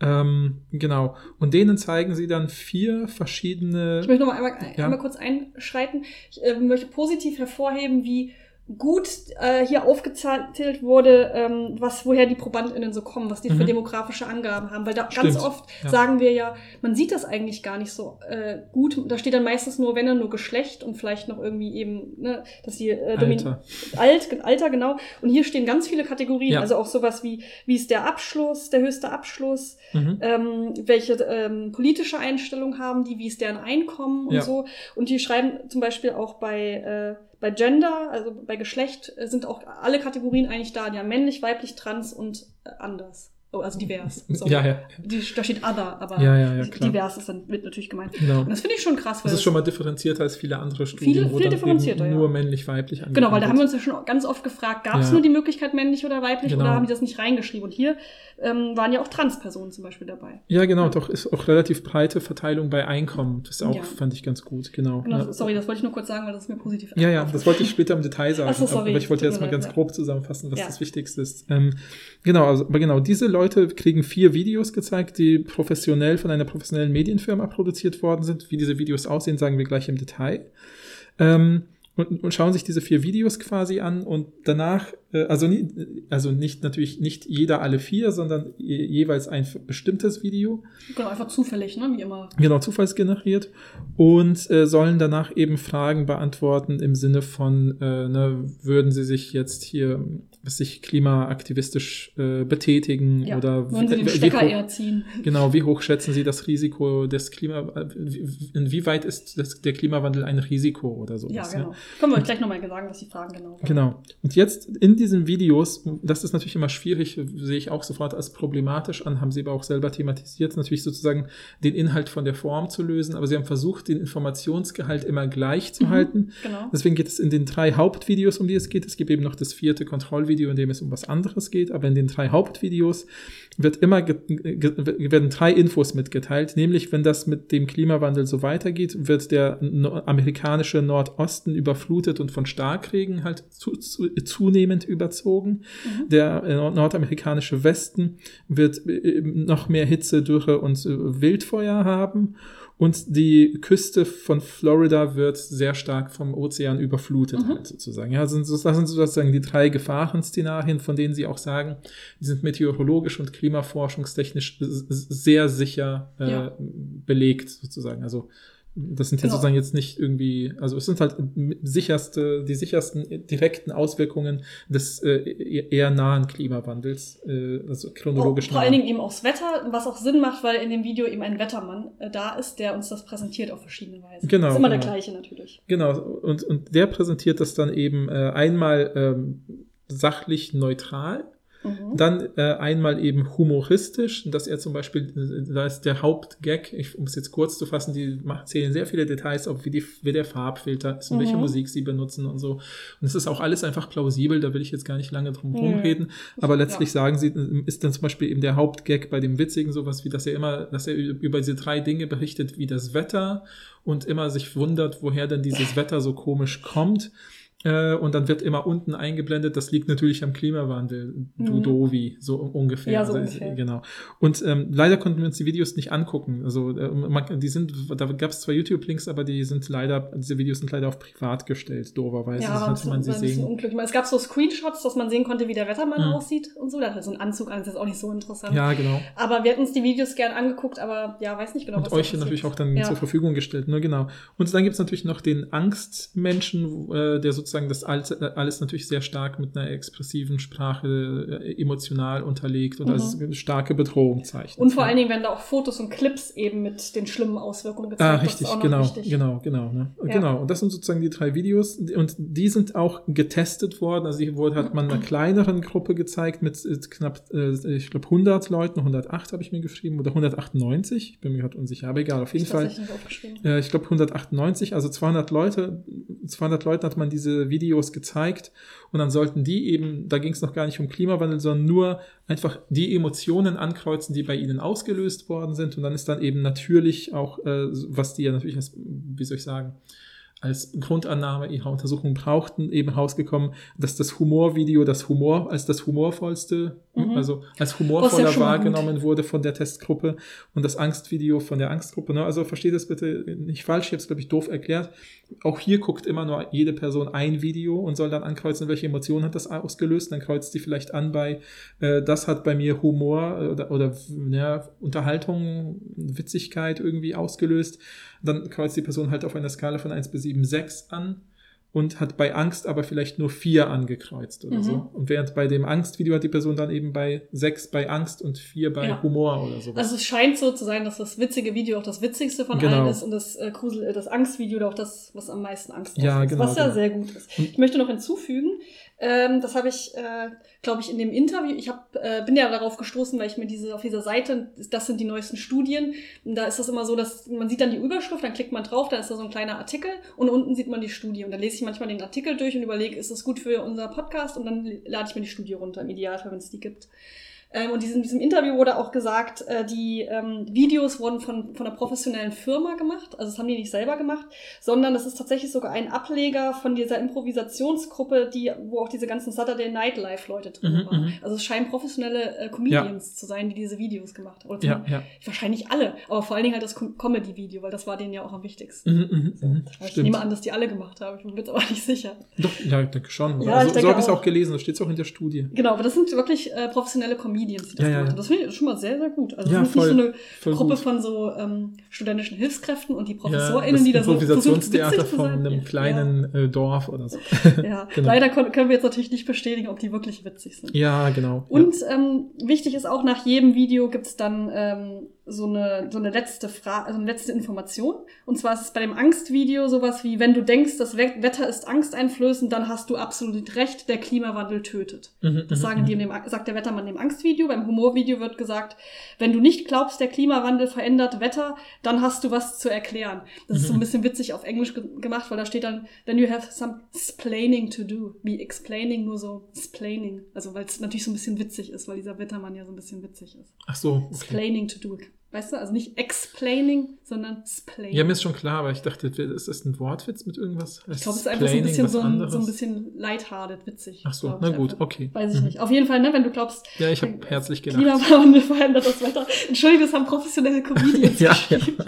Ähm, genau. Und denen zeigen sie dann vier verschiedene. Ich möchte noch mal einmal, Ja. einmal kurz einschreiten. Ich äh, möchte positiv hervorheben, wie gut äh, hier aufgezählt wurde, ähm, was woher die ProbandInnen so kommen, was die für Mhm. demografische Angaben haben. Weil da Stimmt, ganz oft ja. sagen wir ja, man sieht das eigentlich gar nicht so äh, gut. Da steht dann meistens nur, wenn dann nur Geschlecht und vielleicht noch irgendwie eben, ne, dass die äh, Alter. Alt, Alter, genau. Und hier stehen ganz viele Kategorien. Ja. Also auch sowas wie, wie ist der Abschluss, der höchste Abschluss, Mhm. ähm, welche ähm, politische Einstellung haben die, wie ist deren Einkommen und Ja. so. Und die schreiben zum Beispiel auch bei, äh, bei Gender, also bei Geschlecht, äh, sind auch alle Kategorien eigentlich da. Haben männlich, weiblich, trans und äh, anders. Oh, also divers. Sorry. Ja, ja, Die, da steht other, aber Ja, ja, ja, divers ist dann wird natürlich gemeint. genau. Und das finde ich schon krass, weil Das ist schon mal differenzierter als viele andere Studien, Viel- wo viel dann differenzierter, eben ja. nur männlich-weiblich Genau, weil da haben wir uns ja schon ganz oft gefragt, gab es nur die Möglichkeit männlich oder weiblich Genau. oder haben die das nicht reingeschrieben? Und hier ähm, waren ja auch Transpersonen zum Beispiel dabei. Ja, genau, doch ist auch relativ breite Verteilung bei Einkommen. Das auch fand ich ganz gut, genau. Genau. Sorry, das wollte ich nur kurz sagen, weil das ist mir positiv Ja, ja, das wollte ich später im Detail sagen. Ach so, sorry. Aber ich wollte jetzt mal ganz grob zusammenfassen, was das Wichtigste ist. Ähm, genau, also, aber genau, diese Leute kriegen vier Videos gezeigt, die professionell von einer professionellen Medienfirma produziert worden sind. Wie diese Videos aussehen, sagen wir gleich im Detail. Ähm, und, und schauen sich diese vier Videos quasi an und danach, äh, also, nie, also nicht natürlich nicht jeder alle vier, sondern je, jeweils ein bestimmtes Video. Genau, einfach zufällig, ne? Wie immer. Genau, zufallsgeneriert und äh, sollen danach eben Fragen beantworten im Sinne von, äh, ne, würden sie sich jetzt hier sich klimaaktivistisch äh, betätigen Ja. oder Wollen sie den Stecker hoch- eher ziehen? Genau, wie hoch schätzen Sie das Risiko des Klima, äh, wie- inwieweit ist das, der Klimawandel ein Risiko oder so? Ja, genau. Können wir euch gleich nochmal sagen, was die Fragen genau waren. Genau. Und jetzt in diesen Videos, das ist natürlich immer schwierig, sehe ich auch sofort als problematisch an, haben sie aber auch selber thematisiert, natürlich sozusagen den Inhalt von der Form zu lösen, aber sie haben versucht, den Informationsgehalt immer gleich zu Mhm. halten. Genau. Deswegen geht es in den drei Hauptvideos, um die es geht. Es gibt eben noch das vierte Kontrollvideo, in dem es um was anderes geht, aber in den drei Hauptvideos wird immer werden drei Infos mitgeteilt, nämlich wenn das mit dem Klimawandel so weitergeht, wird der no amerikanische Nordosten überflutet und von Starkregen halt zu zu zunehmend überzogen. Mhm. Der äh, nordamerikanische Westen wird äh, noch mehr Hitze, Dürre und äh, Wildfeuer haben. Und die Küste von Florida wird sehr stark vom Ozean überflutet, Mhm. halt sozusagen. Ja, das sind, so- das sind sozusagen die drei Gefahrenszenarien, von denen sie auch sagen, die sind meteorologisch und klimaforschungstechnisch sehr sicher äh, Ja. belegt, sozusagen. Also das sind ja Genau. sozusagen jetzt nicht irgendwie, also es sind halt sicherste, die sichersten direkten Auswirkungen des äh, eher nahen Klimawandels, äh, also chronologisch Oh, vor nah. allen Dingen eben aufs Wetter, was auch Sinn macht, weil in dem Video eben ein Wettermann äh, da ist, der uns das präsentiert auf verschiedene Weisen. Genau, Ist immer genau. der gleiche natürlich. Genau, und, und der präsentiert das dann eben äh, einmal ähm, sachlich neutral, Mhm. dann äh, einmal eben humoristisch, dass er zum Beispiel, äh, da ist der Hauptgag, um es jetzt kurz zu fassen, die zählen sehr viele Details auf, wie, die, wie der Farbfilter ist und welche Mhm. Musik sie benutzen und so. Und es ist auch alles einfach plausibel, da will ich jetzt gar nicht lange drum Mhm. rumreden, aber letztlich Ja. sagen sie, äh, ist dann zum Beispiel eben der Hauptgag bei dem Witzigen sowas wie, dass er immer, dass er über diese drei Dinge berichtet, wie das Wetter und immer sich wundert, woher denn dieses Wetter so komisch kommt. Äh, und dann wird immer unten eingeblendet, das liegt natürlich am Klimawandel, du Mhm. Dovi, so ungefähr. Ja, so Also, ungefähr. Genau. Und ähm, leider konnten wir uns die Videos nicht angucken. Also äh, man, die sind, da gab es zwar YouTube-Links, aber die sind leider, diese Videos sind leider auf privat gestellt, dooferweise. Ja, das ein konnte man sie ein sehen. Es gab so Screenshots, dass man sehen konnte, wie der Wettermann Mhm. aussieht und so. Der hatte so einen Anzug an, das ist auch nicht so interessant. Ja, genau. Aber wir hatten uns die Videos gern angeguckt, aber ja, weiß nicht genau, und was da euch natürlich auch dann ja. zur Verfügung gestellt. Nur genau. Und dann gibt es natürlich noch den Angstmenschen, äh, der sozusagen das alles, alles natürlich sehr stark mit einer expressiven Sprache äh, emotional unterlegt und Mhm. als starke Bedrohung zeichnet. Und vor allen Dingen werden da auch Fotos und Clips eben mit den schlimmen Auswirkungen gezeigt. Ah, richtig, genau, wichtig. genau, genau, ne? Ja. genau. Und das sind sozusagen die drei Videos und die sind auch getestet worden. Also hier wurde, hat man einer kleineren Gruppe gezeigt mit äh, knapp, äh, ich glaube 100 Leuten, 108 habe ich mir geschrieben oder 198. Ich bin mir gerade unsicher, aber egal. Auf jeden Ich Fall äh, ich glaube 198, also 200 Leute, 200 Leuten hat man diese Videos gezeigt. Und dann sollten die eben, da ging es noch gar nicht um Klimawandel, sondern nur einfach die Emotionen ankreuzen, die bei ihnen ausgelöst worden sind. Und dann ist dann eben natürlich auch, äh, was die ja natürlich, als, wie soll ich sagen, als Grundannahme ihrer Untersuchung brauchten, eben rausgekommen, dass das Humorvideo das Humor als das humorvollste, Mhm. also als ja humorvoller mal wahrgenommen wurde von der Testgruppe und das Angstvideo von der Angstgruppe. Ne? Also versteht das bitte nicht falsch, ich habe es, glaube ich, doof erklärt. Auch hier guckt immer nur jede Person ein Video und soll dann ankreuzen, welche Emotion hat das ausgelöst. Dann kreuzt sie vielleicht an bei, äh, das hat bei mir Humor äh, oder, oder ja, Unterhaltung, Witzigkeit irgendwie ausgelöst. Dann kreuzt die Person halt auf einer Skala von 1 bis 7, 6 an und hat bei Angst aber vielleicht nur 4 angekreuzt oder Mhm. so. Und während bei dem Angstvideo hat die Person dann eben bei 6 bei Angst und 4 bei Ja. Humor oder sowas. Also es scheint so zu sein, dass das witzige Video auch das witzigste von Genau. allen ist und das äh, Grusel, äh, das Angstvideo auch das, was am meisten Angst Ja, auslöst, genau, was ja genau. sehr gut ist. Ich möchte noch hinzufügen, ähm, das habe ich, äh, glaube ich, in dem Interview, ich hab, äh, bin ja darauf gestoßen, weil ich mir diese auf dieser Seite, das sind die neuesten Studien, und da ist das immer so, dass man sieht dann die Überschrift, dann klickt man drauf, dann ist da so ein kleiner Artikel und unten sieht man die Studie und dann lese ich manchmal den Artikel durch und überlege, ist das gut für unser Podcast und dann lade ich mir die Studie runter, im Idealfall, wenn es die gibt. Ähm, und in diesem Interview wurde auch gesagt, äh, die ähm, Videos wurden von, von einer professionellen Firma gemacht. Also das haben die nicht selber gemacht, sondern das ist tatsächlich sogar ein Ableger von dieser Improvisationsgruppe, die, wo auch diese ganzen Saturday Night Live Leute drin Mhm, waren. mhm. Also es scheinen professionelle äh, Comedians zu sein, die diese Videos gemacht haben. Oder ja, ja. Wahrscheinlich alle, aber vor allen Dingen halt das Com- Comedy-Video, weil das war denen ja auch am wichtigsten. Mhm, mhm, mhm. Ich Stimmt. nehme an, dass die alle gemacht haben. Ich bin mir jetzt aber nicht sicher. Doch, ja, ich denke schon. Ja, also, ich denke so habe ich es auch. gelesen, das steht auch in der Studie. Genau, aber das sind wirklich äh, professionelle Comedians, die das Ja, ja, gemacht haben. Das finde ich schon mal sehr, sehr gut. Also Ja, das ist nicht voll. so eine Gruppe gut. von so ähm, studentischen Hilfskräften und die ProfessorInnen, das die da so versuchen, Improvisationstheater witzig zu von sein. einem kleinen äh, Dorf oder so. Ja. Genau. leider können wir jetzt natürlich nicht bestätigen, ob die wirklich witzig sind. Ja, genau. Und ähm, wichtig ist auch, nach jedem Video gibt's dann ähm, so eine, so eine letzte Frage, also eine letzte Information. Und zwar ist es bei dem Angstvideo sowas wie, wenn du denkst, das We Wetter ist angsteinflößend, dann hast du absolut recht, der Klimawandel tötet. ja. Mhm, Das mhm, sagen mhm. die in dem, sagt der Wettermann im Angstvideo. Beim Humorvideo wird gesagt, wenn du nicht glaubst, der Klimawandel verändert Wetter, dann hast du was zu erklären. Das ist so ein Mhm. bisschen witzig auf Englisch ge gemacht, weil da steht dann, then you have some explaining to do. Wie explaining, nur so explaining. Also weil es natürlich so ein bisschen witzig ist, weil dieser Wettermann ja so ein bisschen witzig ist. Ach so, okay. Explaining to do. Weißt du? Also nicht explaining, sondern explaining. Ja, mir ist schon klar, aber ich dachte, ist das ein Wortwitz mit irgendwas? ich glaube, es ist einfach so ein bisschen so ein, so ein bisschen lighthearted, witzig. Ach so, na gut, einfach. okay. Weiß ich Mhm. nicht. Auf jeden Fall, ne, wenn du glaubst, Ja, ich habe herzlich gelacht. Klimawandel verändert das Wetter. Entschuldigung, das haben professionelle Comedians Ja, geschrieben.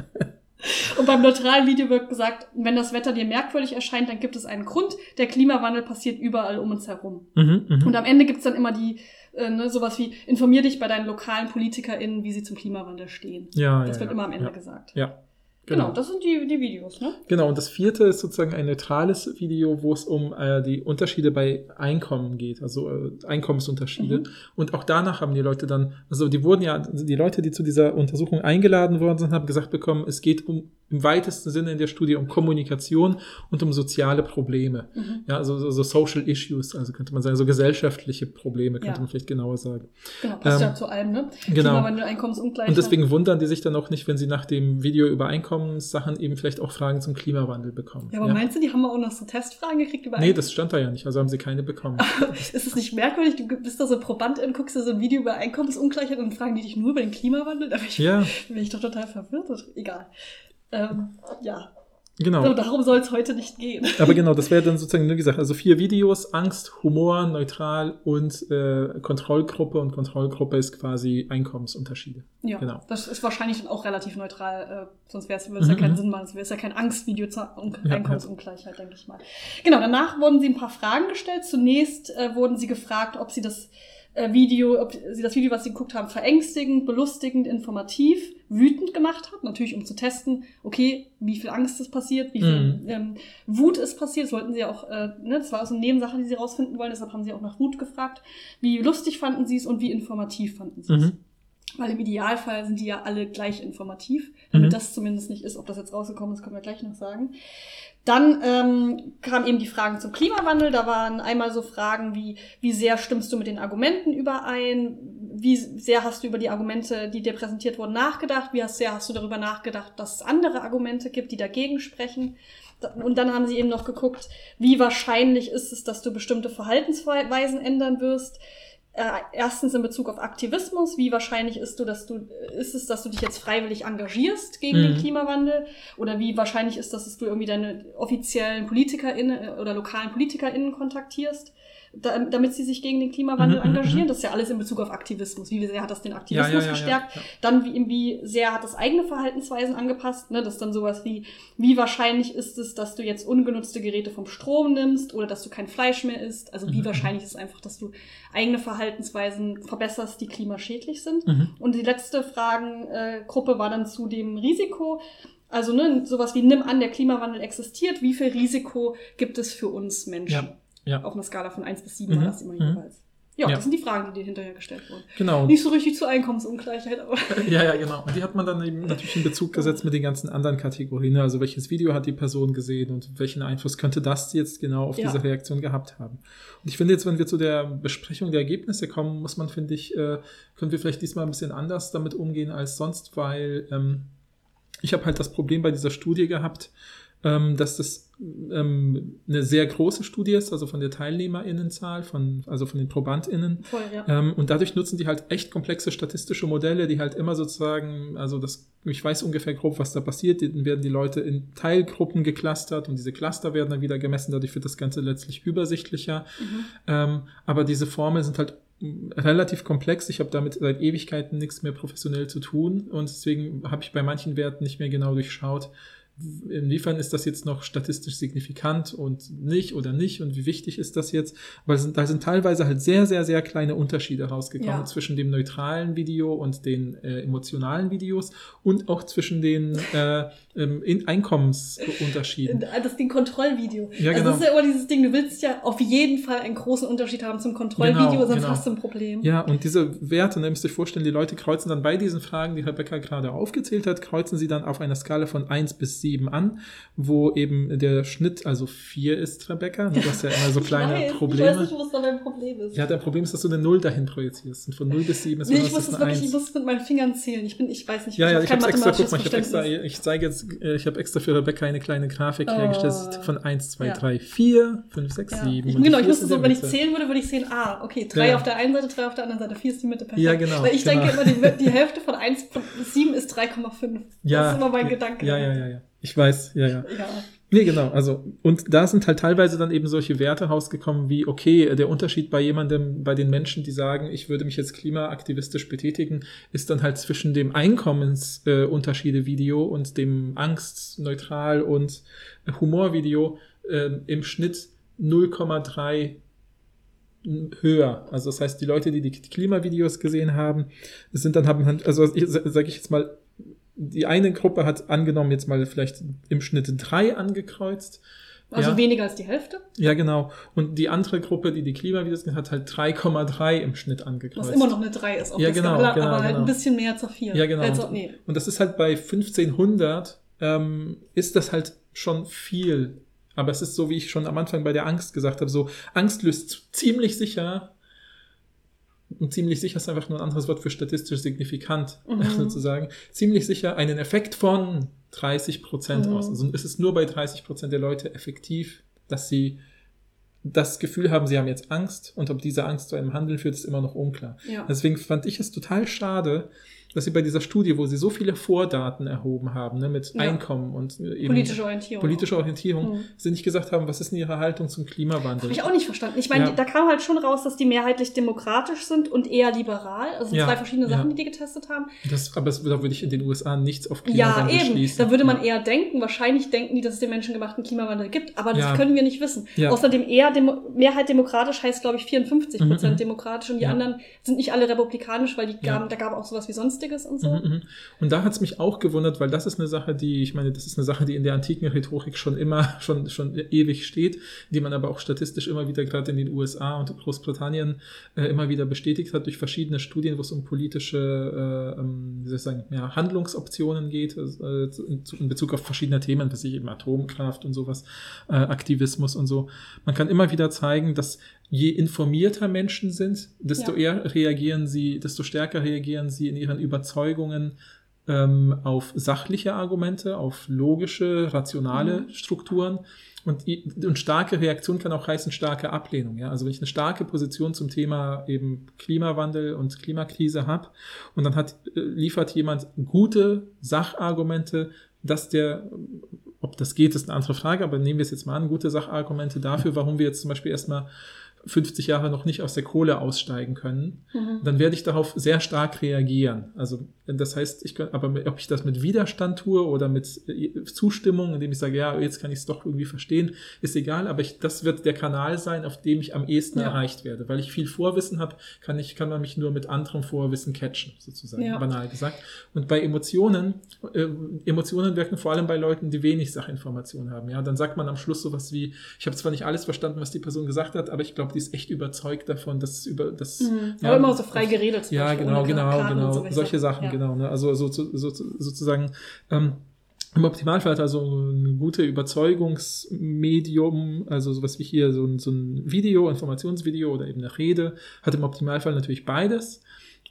Und beim neutralen Video wird gesagt, wenn das Wetter dir merkwürdig erscheint, dann gibt es einen Grund. Der Klimawandel passiert überall um uns herum. Mhm, mhm. Und am Ende gibt's dann immer die, äh, ne, sowas wie, informier dich bei deinen lokalen PolitikerInnen, wie sie zum Klimawandel stehen. ja, Das ja, wird ja. immer am Ende ja. gesagt. Ja. Genau. das sind die, die Videos, ne? Genau, und das vierte ist sozusagen ein neutrales Video, wo es um äh, die Unterschiede bei Einkommen geht, also äh, Einkommensunterschiede. Mhm. Und auch danach haben die Leute dann, also die wurden ja, die Leute, die zu dieser Untersuchung eingeladen worden sind, haben gesagt bekommen, es geht um im weitesten Sinne in der Studie um Kommunikation und um soziale Probleme. Mhm. Ja, also so, so Social Issues, also könnte man sagen, so gesellschaftliche Probleme, könnte Ja. man vielleicht genauer sagen. Genau, passt Ähm, ja zu allem, ne? genau. Klimawandel, Einkommensungleichheit. Und deswegen wundern die sich dann auch nicht, wenn sie nach dem Video über Einkommenssachen eben vielleicht auch Fragen zum Klimawandel bekommen. Ja, aber meinst du, die haben auch noch so Testfragen gekriegt über Nee, das stand da ja nicht, also haben sie keine bekommen. Ist es nicht merkwürdig? Du bist da so Probandin, guckst dir so ein Video über Einkommensungleichheit und fragen die dich nur über den Klimawandel? Da bin ich, ja, bin ich doch total verwirrt. Egal. Ähm, ja, genau. so, darum soll es heute nicht gehen. Aber genau, das wäre dann sozusagen, wie gesagt, also vier Videos, Angst, Humor, neutral und äh, Kontrollgruppe. Und Kontrollgruppe ist quasi Einkommensunterschiede. Ja, Genau. das ist wahrscheinlich dann auch relativ neutral, äh, sonst würde es ja Mhm, keinen mhm. Sinn machen. Es wäre ja kein Angstvideo zur Un Ja, Einkommensungleichheit, denke ich mal. Genau, danach wurden sie ein paar Fragen gestellt. Zunächst äh, wurden sie gefragt, ob sie das äh, Video, ob sie das Video, was sie geguckt haben, verängstigend, belustigend, informativ, wütend gemacht hat. Natürlich, um zu testen, okay, wie viel Angst ist passiert, wie viel Mhm. ähm, Wut ist passiert. Das wollten sie auch, äh, ne, das war auch so eine Nebensache, die sie rausfinden wollen. Deshalb haben sie auch nach Wut gefragt. Wie lustig fanden sie es und wie informativ fanden sie es? Mhm. Weil im Idealfall sind die ja alle gleich informativ. Damit Mhm. das zumindest nicht ist, ob das jetzt rausgekommen ist, können wir gleich noch sagen. Dann ähm, kamen eben die Fragen zum Klimawandel. Da waren einmal so Fragen wie, wie sehr stimmst du mit den Argumenten überein? Wie sehr hast du über die Argumente, die dir präsentiert wurden, nachgedacht? Wie sehr hast du darüber nachgedacht, dass es andere Argumente gibt, die dagegen sprechen? Und dann haben sie eben noch geguckt, wie wahrscheinlich ist es, dass du bestimmte Verhaltensweisen ändern wirst. Äh, erstens in Bezug auf Aktivismus, wie wahrscheinlich ist du, dass du, ist es, dass du dich jetzt freiwillig engagierst gegen Mhm. den Klimawandel? Oder wie wahrscheinlich ist, dass du irgendwie deine offiziellen PolitikerInnen oder lokalen PolitikerInnen kontaktierst? Da, damit sie sich gegen den Klimawandel Mhm, mhm, engagieren. mhm. Das ist ja alles in Bezug auf Aktivismus. Wie sehr hat das den Aktivismus Ja, ja, gestärkt? Dann wie, wie sehr hat es eigene Verhaltensweisen angepasst? Ne? Das ist dann sowas wie, wie wahrscheinlich ist es, dass du jetzt ungenutzte Geräte vom Strom nimmst oder dass du kein Fleisch mehr isst? Also wie Mhm, wahrscheinlich ist es einfach, dass du eigene Verhaltensweisen verbesserst, die klimaschädlich sind? Und die letzte Fragengruppe war dann zu dem Risiko. Also ne, sowas wie nimm an, der Klimawandel existiert. Wie viel Risiko gibt es für uns Menschen? Ja, ja. Auf einer Skala von 1 bis 7 war Mhm, das immer mhm. jeweils. Ja, Ja. das sind die Fragen, die dir hinterher gestellt wurden. Genau. Nicht so richtig zur Einkommensungleichheit, aber. Ja, ja, genau. Und die hat man dann eben natürlich in Bezug gesetzt mit den ganzen anderen Kategorien. ne? Also welches Video hat die Person gesehen und welchen Einfluss könnte das jetzt genau auf Ja. diese Reaktion gehabt haben. Und ich finde jetzt, wenn wir zu der Besprechung der Ergebnisse kommen, muss man, finde ich, äh, können wir vielleicht diesmal ein bisschen anders damit umgehen als sonst, weil ähm, ich habe halt das Problem bei dieser Studie gehabt, ähm, dass das ähm, eine sehr große Studie ist, also von der TeilnehmerInnenzahl, von, also von den ProbandInnen. Voll, ja. Ähm, und dadurch nutzen die halt echt komplexe statistische Modelle, die halt immer sozusagen, also das, ich weiß ungefähr grob, was da passiert. Dann werden die Leute in Teilgruppen geclustert und diese Cluster werden dann wieder gemessen. Dadurch wird das Ganze letztlich übersichtlicher. Mhm. Ähm, aber diese Formeln sind halt relativ komplex. Ich habe damit seit Ewigkeiten nichts mehr professionell zu tun und deswegen habe ich bei manchen Werten nicht mehr genau durchschaut, inwiefern ist das jetzt noch statistisch signifikant und nicht oder nicht und wie wichtig ist das jetzt? Weil sind, da sind teilweise halt sehr, sehr, sehr kleine Unterschiede rausgekommen Ja. zwischen dem neutralen Video und den äh, emotionalen Videos und auch zwischen den äh, ähm, in Einkommensunterschieden. Das Ding Kontrollvideo. Ja, Also genau. das ist ja immer dieses Ding, du willst ja auf jeden Fall einen großen Unterschied haben zum Kontrollvideo, Genau, sonst genau. hast du ein Problem. Ja, und diese Werte, ne, müsst ihr euch vorstellen, die Leute kreuzen dann bei diesen Fragen, die Rebecca gerade aufgezählt hat, kreuzen sie dann auf einer Skala von 1 bis 7 an, wo eben der Schnitt also 4 ist, Rebecca. Du hast ja immer so kleine ich weiß, Ich Probleme. weiß nicht, wo es da mein Problem ist. Ja, dein Problem ist, dass du eine 0 dahin projizierst. Und von 0 bis 7 ist nee, was ich muss eine wirklich, ich 1. muss es mit meinen Fingern zählen. Ich bin, ich weiß nicht, Ja, ja, hab ich habe extra, guck mal, ich habe extra, ich zeige jetzt, äh, ich habe extra für Rebecca eine kleine Grafik Oh. hergestellt. Das von 1, 2, Ja. 3, 4, 5, 6, Ja. 7. Ich, und die genau, ich müsste ist so, wenn ich zählen würde, würde ich sehen, ah, okay, drei Ja. auf der einen Seite, drei auf der anderen Seite, vier ist die Mitte perfekt. Ja, genau, Weil ich genau. denke immer, die, die Hälfte von 1 von 7 ist 3,5. Ja, das ist immer mein ja, Gedanke. Ja, ja, ja, ja. Ich weiß, ja, ja. Ja. Nee, genau. Also, und da sind halt teilweise dann eben solche Werte rausgekommen wie, okay, der Unterschied bei jemandem, bei den Menschen, die sagen, ich würde mich jetzt klimaaktivistisch betätigen, ist dann halt zwischen dem Einkommensunterschiede äh, und dem Angst-Neutral und Humor-Video äh, im Schnitt 0,3 höher. Also das heißt, die Leute, die die Klimavideos gesehen haben, sind dann haben, also sage ich jetzt mal, die eine Gruppe hat angenommen jetzt mal vielleicht im Schnitt drei angekreuzt. Also ja. weniger als die Hälfte, Ja, genau. Und die andere Gruppe, die die Klimavideos gesehen hat, halt 3,3 im Schnitt angekreuzt. was immer noch eine 3 ist auf Ja, der genau, Skala, genau, aber halt genau. ein bisschen mehr zur 4. Ja, genau. Also, nee. Und das ist halt bei 1500 ähm, ist das halt schon viel. Aber es ist so, wie ich schon am Anfang bei der Angst gesagt habe, so Angst löst ziemlich sicher und ziemlich sicher ist einfach nur ein anderes Wort für statistisch signifikant, Mhm. sozusagen, ziemlich sicher einen Effekt von 30 Prozent Mhm. aus. Also es ist nur bei 30 Prozent der Leute effektiv, dass sie das Gefühl haben, sie haben jetzt Angst und ob diese Angst zu einem Handeln führt, ist immer noch unklar. Ja. Deswegen fand ich es total schade, dass sie bei dieser Studie, wo sie so viele Vordaten erhoben haben, ne, mit Ja. Einkommen und eben Politische Orientierung. politische Orientierung, Mhm. sie nicht gesagt haben, was ist denn ihre Haltung zum Klimawandel? Habe ich auch nicht verstanden. Ich meine, Ja. da kam halt schon raus, dass die mehrheitlich demokratisch sind und eher liberal. Also Ja, zwei verschiedene ja. Sachen, die die getestet haben. Das, aber es, da würde ich in den USA nichts auf Ja, Klimawandel eben. schließen. Da würde man ja. eher denken, wahrscheinlich denken die, dass es den menschengemachten Klimawandel gibt, aber das Ja. können wir nicht wissen. Ja. Außerdem eher Demo Mehrheit demokratisch heißt, glaube ich, 54 Mhm, Prozent mhm. demokratisch und die Ja. anderen sind nicht alle republikanisch, weil die Ja. gaben, da gab auch sowas wie Sonstiges und so. Mhm, mhm. Und da hat es mich auch gewundert, weil das ist eine Sache, die, ich meine, das ist eine Sache, die in der antiken Rhetorik schon immer, schon, schon ewig steht, die man aber auch statistisch immer wieder gerade in den USA und Großbritannien äh, immer wieder bestätigt hat durch verschiedene Studien, wo es um politische, äh, ähm, wie soll ich sagen, ja, Handlungsoptionen geht, äh, in, in Bezug auf verschiedene Themen, was ich eben Atomkraft und sowas, äh, Aktivismus und so. Man kann immer wieder zeigen, dass je informierter Menschen sind, desto Ja. eher reagieren sie, desto stärker reagieren sie in ihren Überzeugungen ähm, auf sachliche Argumente, auf logische, rationale Mhm. Strukturen. Und, und starke Reaktion kann auch heißen starke Ablehnung. Ja? Also wenn ich eine starke Position zum Thema eben Klimawandel und Klimakrise habe und dann hat, äh, liefert jemand gute Sachargumente, dass der, ob das geht, ist eine andere Frage, aber nehmen wir es jetzt mal an, gute Sachargumente dafür, warum wir jetzt zum Beispiel erstmal 50 Jahre noch nicht aus der Kohle aussteigen können, Mhm. dann werde ich darauf sehr stark reagieren. Also das heißt, ich kann, aber ob ich das mit Widerstand tue oder mit äh, Zustimmung, indem ich sage, ja, jetzt kann ich es doch irgendwie verstehen, ist egal, aber ich, das wird der Kanal sein, auf dem ich am ehesten Ja. erreicht werde. Weil ich viel Vorwissen habe, kann, ich, kann man mich nur mit anderem Vorwissen catchen, sozusagen, Ja. banal gesagt. Und bei Emotionen, äh, Emotionen wirken vor allem bei Leuten, die wenig Sachinformation haben. Ja, dann sagt man am Schluss sowas wie, ich habe zwar nicht alles verstanden, was die Person gesagt hat, aber ich glaube, die ist echt überzeugt davon, dass über das. Mhm. Ja, Aber immer so frei geredet. Ja, Beispiel, genau, genau, Karten genau. so, Solche Sachen, ja. genau. Ne? Also so, so, so, sozusagen ähm, im Optimalfall hat also ein gute Überzeugungsmedium, also sowas wie hier so ein, so ein Video, Informationsvideo oder eben eine Rede, hat im Optimalfall natürlich beides.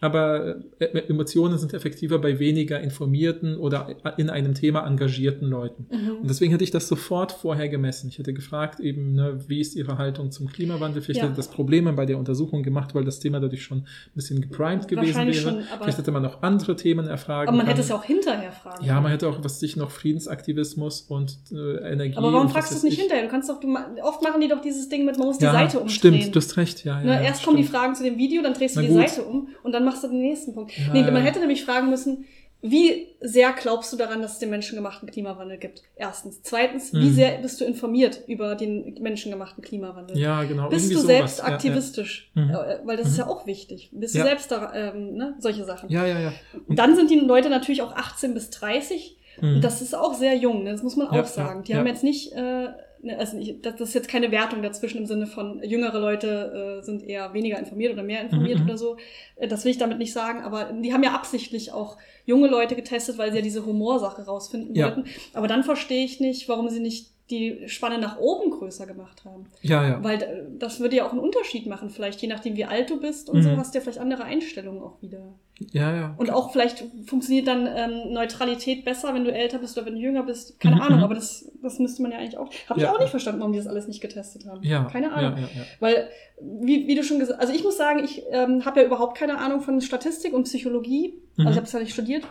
Aber äh, Emotionen sind effektiver bei weniger informierten oder in einem Thema engagierten Leuten. Mhm. Und deswegen hätte ich das sofort vorher gemessen. Ich hätte gefragt, eben, ne, wie ist Ihre Haltung zum Klimawandel? Vielleicht Ja. hätte das Probleme bei der Untersuchung gemacht, weil das Thema dadurch schon ein bisschen geprimed gewesen wäre. Schon, Vielleicht hätte man noch andere Themen erfragen Aber man hätte es ja auch hinterher fragen. Ja, man hätte auch, was sich noch Friedensaktivismus und äh, Energie. aber warum fragst du es nicht ich. hinterher? Du kannst doch, du, oft machen die doch dieses Ding mit, man muss die Ja, Seite umdrehen. stimmt, du hast recht, ja. ja, Ne, ja, erst kommen die stimmt. Fragen zu dem Video, dann drehst du Na die. Seite um und dann machst du den nächsten Punkt. Ja, nee, man hätte nämlich fragen müssen, wie sehr glaubst du daran, dass es den menschengemachten Klimawandel gibt? Erstens. Zweitens, wie Mhm. sehr bist du informiert über den menschengemachten Klimawandel? Ja, genau. Bist irgendwie du sowas. selbst Ja, ja. aktivistisch? Mhm. Äh, Weil das ist ja auch wichtig. Bist du Ja. selbst da, ähm, ne? solche Sachen. Ja, ja, ja. Und- Dann sind die Leute natürlich auch 18 bis 30. Mhm. Und das ist auch sehr jung, ne? das muss man auch sagen. Die haben jetzt nicht, äh, also nicht, das das ist jetzt keine Wertung dazwischen im Sinne von jüngere Leute äh, sind eher weniger informiert oder mehr informiert Mhm, mhm. oder so. Äh, Das will ich damit nicht sagen, aber die haben ja absichtlich auch junge Leute getestet, weil sie ja diese Humorsache rausfinden Ja. wollten. Aber dann verstehe ich nicht, warum sie nicht die Spanne nach oben größer gemacht haben. ja, ja. Weil äh, das würde ja auch einen Unterschied machen, vielleicht je nachdem, wie alt du bist und so, Mhm. hast du ja vielleicht andere Einstellungen auch wieder. ja, ja. Und auch vielleicht funktioniert dann ähm, Neutralität besser, wenn du älter bist oder wenn du jünger bist. Keine Mhm, Ahnung, mhm. aber das, das müsste man ja eigentlich auch. Habe ich Ja. auch nicht verstanden, warum die das alles nicht getestet haben. ja, Keine Ahnung. Ja, ja, ja. Weil, wie, wie du schon gesagt hast, also ich muss sagen, ich ähm, habe ja überhaupt keine Ahnung von Statistik und Psychologie. Mhm. Also ich habe es ja nicht studiert.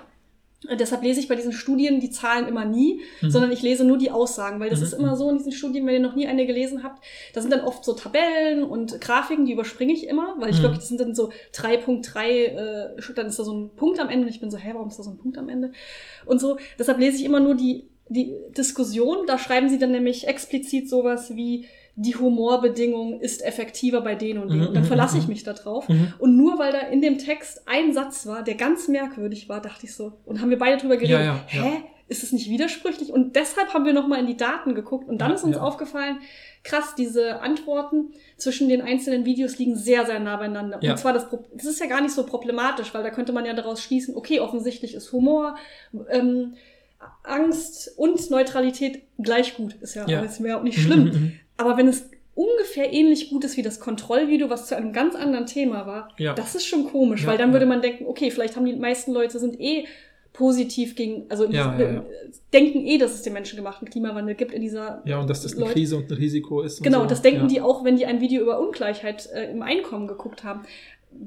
Deshalb lese ich bei diesen Studien die Zahlen immer nie, Mhm. sondern ich lese nur die Aussagen, weil das Mhm. ist immer so in diesen Studien, wenn ihr noch nie eine gelesen habt, da sind dann oft so Tabellen und Grafiken, die überspringe ich immer, weil ich Mhm. wirklich, das sind dann so 3.3, äh, dann ist da so ein Punkt am Ende und ich bin so, hä, warum ist da so ein Punkt am Ende? Und so, deshalb lese ich immer nur die, die Diskussion, da schreiben sie dann nämlich explizit sowas wie, die Humorbedingung ist effektiver bei denen und denen. Mhm, Und dann mhm, verlasse ich mhm. mich da drauf. Und nur weil da in dem Text ein Satz war, der ganz merkwürdig war, dachte ich so, und haben wir beide drüber geredet, Ja, ja, hä? ja. Ist es nicht widersprüchlich? Und deshalb haben wir nochmal in die Daten geguckt und dann ist uns aufgefallen, krass, diese Antworten zwischen den einzelnen Videos liegen sehr, sehr nah beieinander. Und zwar, das, Pro- das ist ja gar nicht so problematisch, weil da könnte man ja daraus schließen, okay, offensichtlich ist Humor, ähm, Angst und Neutralität gleich gut. Ist ja, Ja. ist mir auch nicht schlimm. Aber wenn es ungefähr ähnlich gut ist wie das Kontrollvideo, was zu einem ganz anderen Thema war, Ja. das ist schon komisch, Ja, weil dann ja. würde man denken, okay, vielleicht haben die meisten Leute sind eh positiv gegen, also Ja, denken eh, dass es den menschengemachten Klimawandel gibt in dieser Ja, und dass das eine Leute- Krise und ein Risiko ist. Genau, so. das denken die auch, wenn die ein Video über Ungleichheit äh, im Einkommen geguckt haben.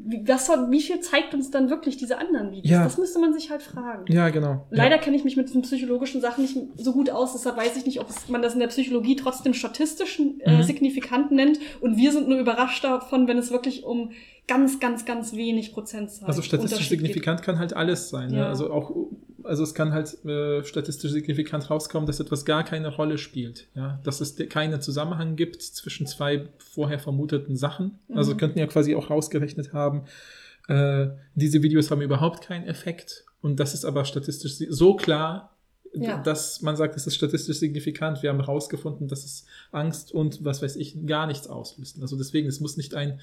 Wie, was, soll- wie viel zeigt uns dann wirklich diese anderen Videos? Ja. Das müsste man sich halt fragen. Ja, genau. Leider Ja. kenne ich mich mit diesen psychologischen Sachen nicht so gut aus, deshalb weiß ich nicht, ob es, man das in der Psychologie trotzdem statistischen äh, Mhm. signifikant nennt. Und wir sind nur überrascht davon, wenn es wirklich um ganz, ganz, ganz wenig Prozentzahlen Also statistisch Unterschied geht. signifikant kann halt alles sein. Ne? Ja. Also auch, also es kann halt äh, statistisch signifikant rauskommen, dass etwas gar keine Rolle spielt. Ja? Dass es keinen Zusammenhang gibt zwischen zwei vorher vermuteten Sachen. Also Mhm. könnten ja quasi auch rausgerechnet haben, äh, diese Videos haben überhaupt keinen Effekt. Und das ist aber statistisch so klar, Ja. dass man sagt, es ist statistisch signifikant. Wir haben herausgefunden, dass es Angst und was weiß ich gar nichts auslöst. Also deswegen, es muss nicht ein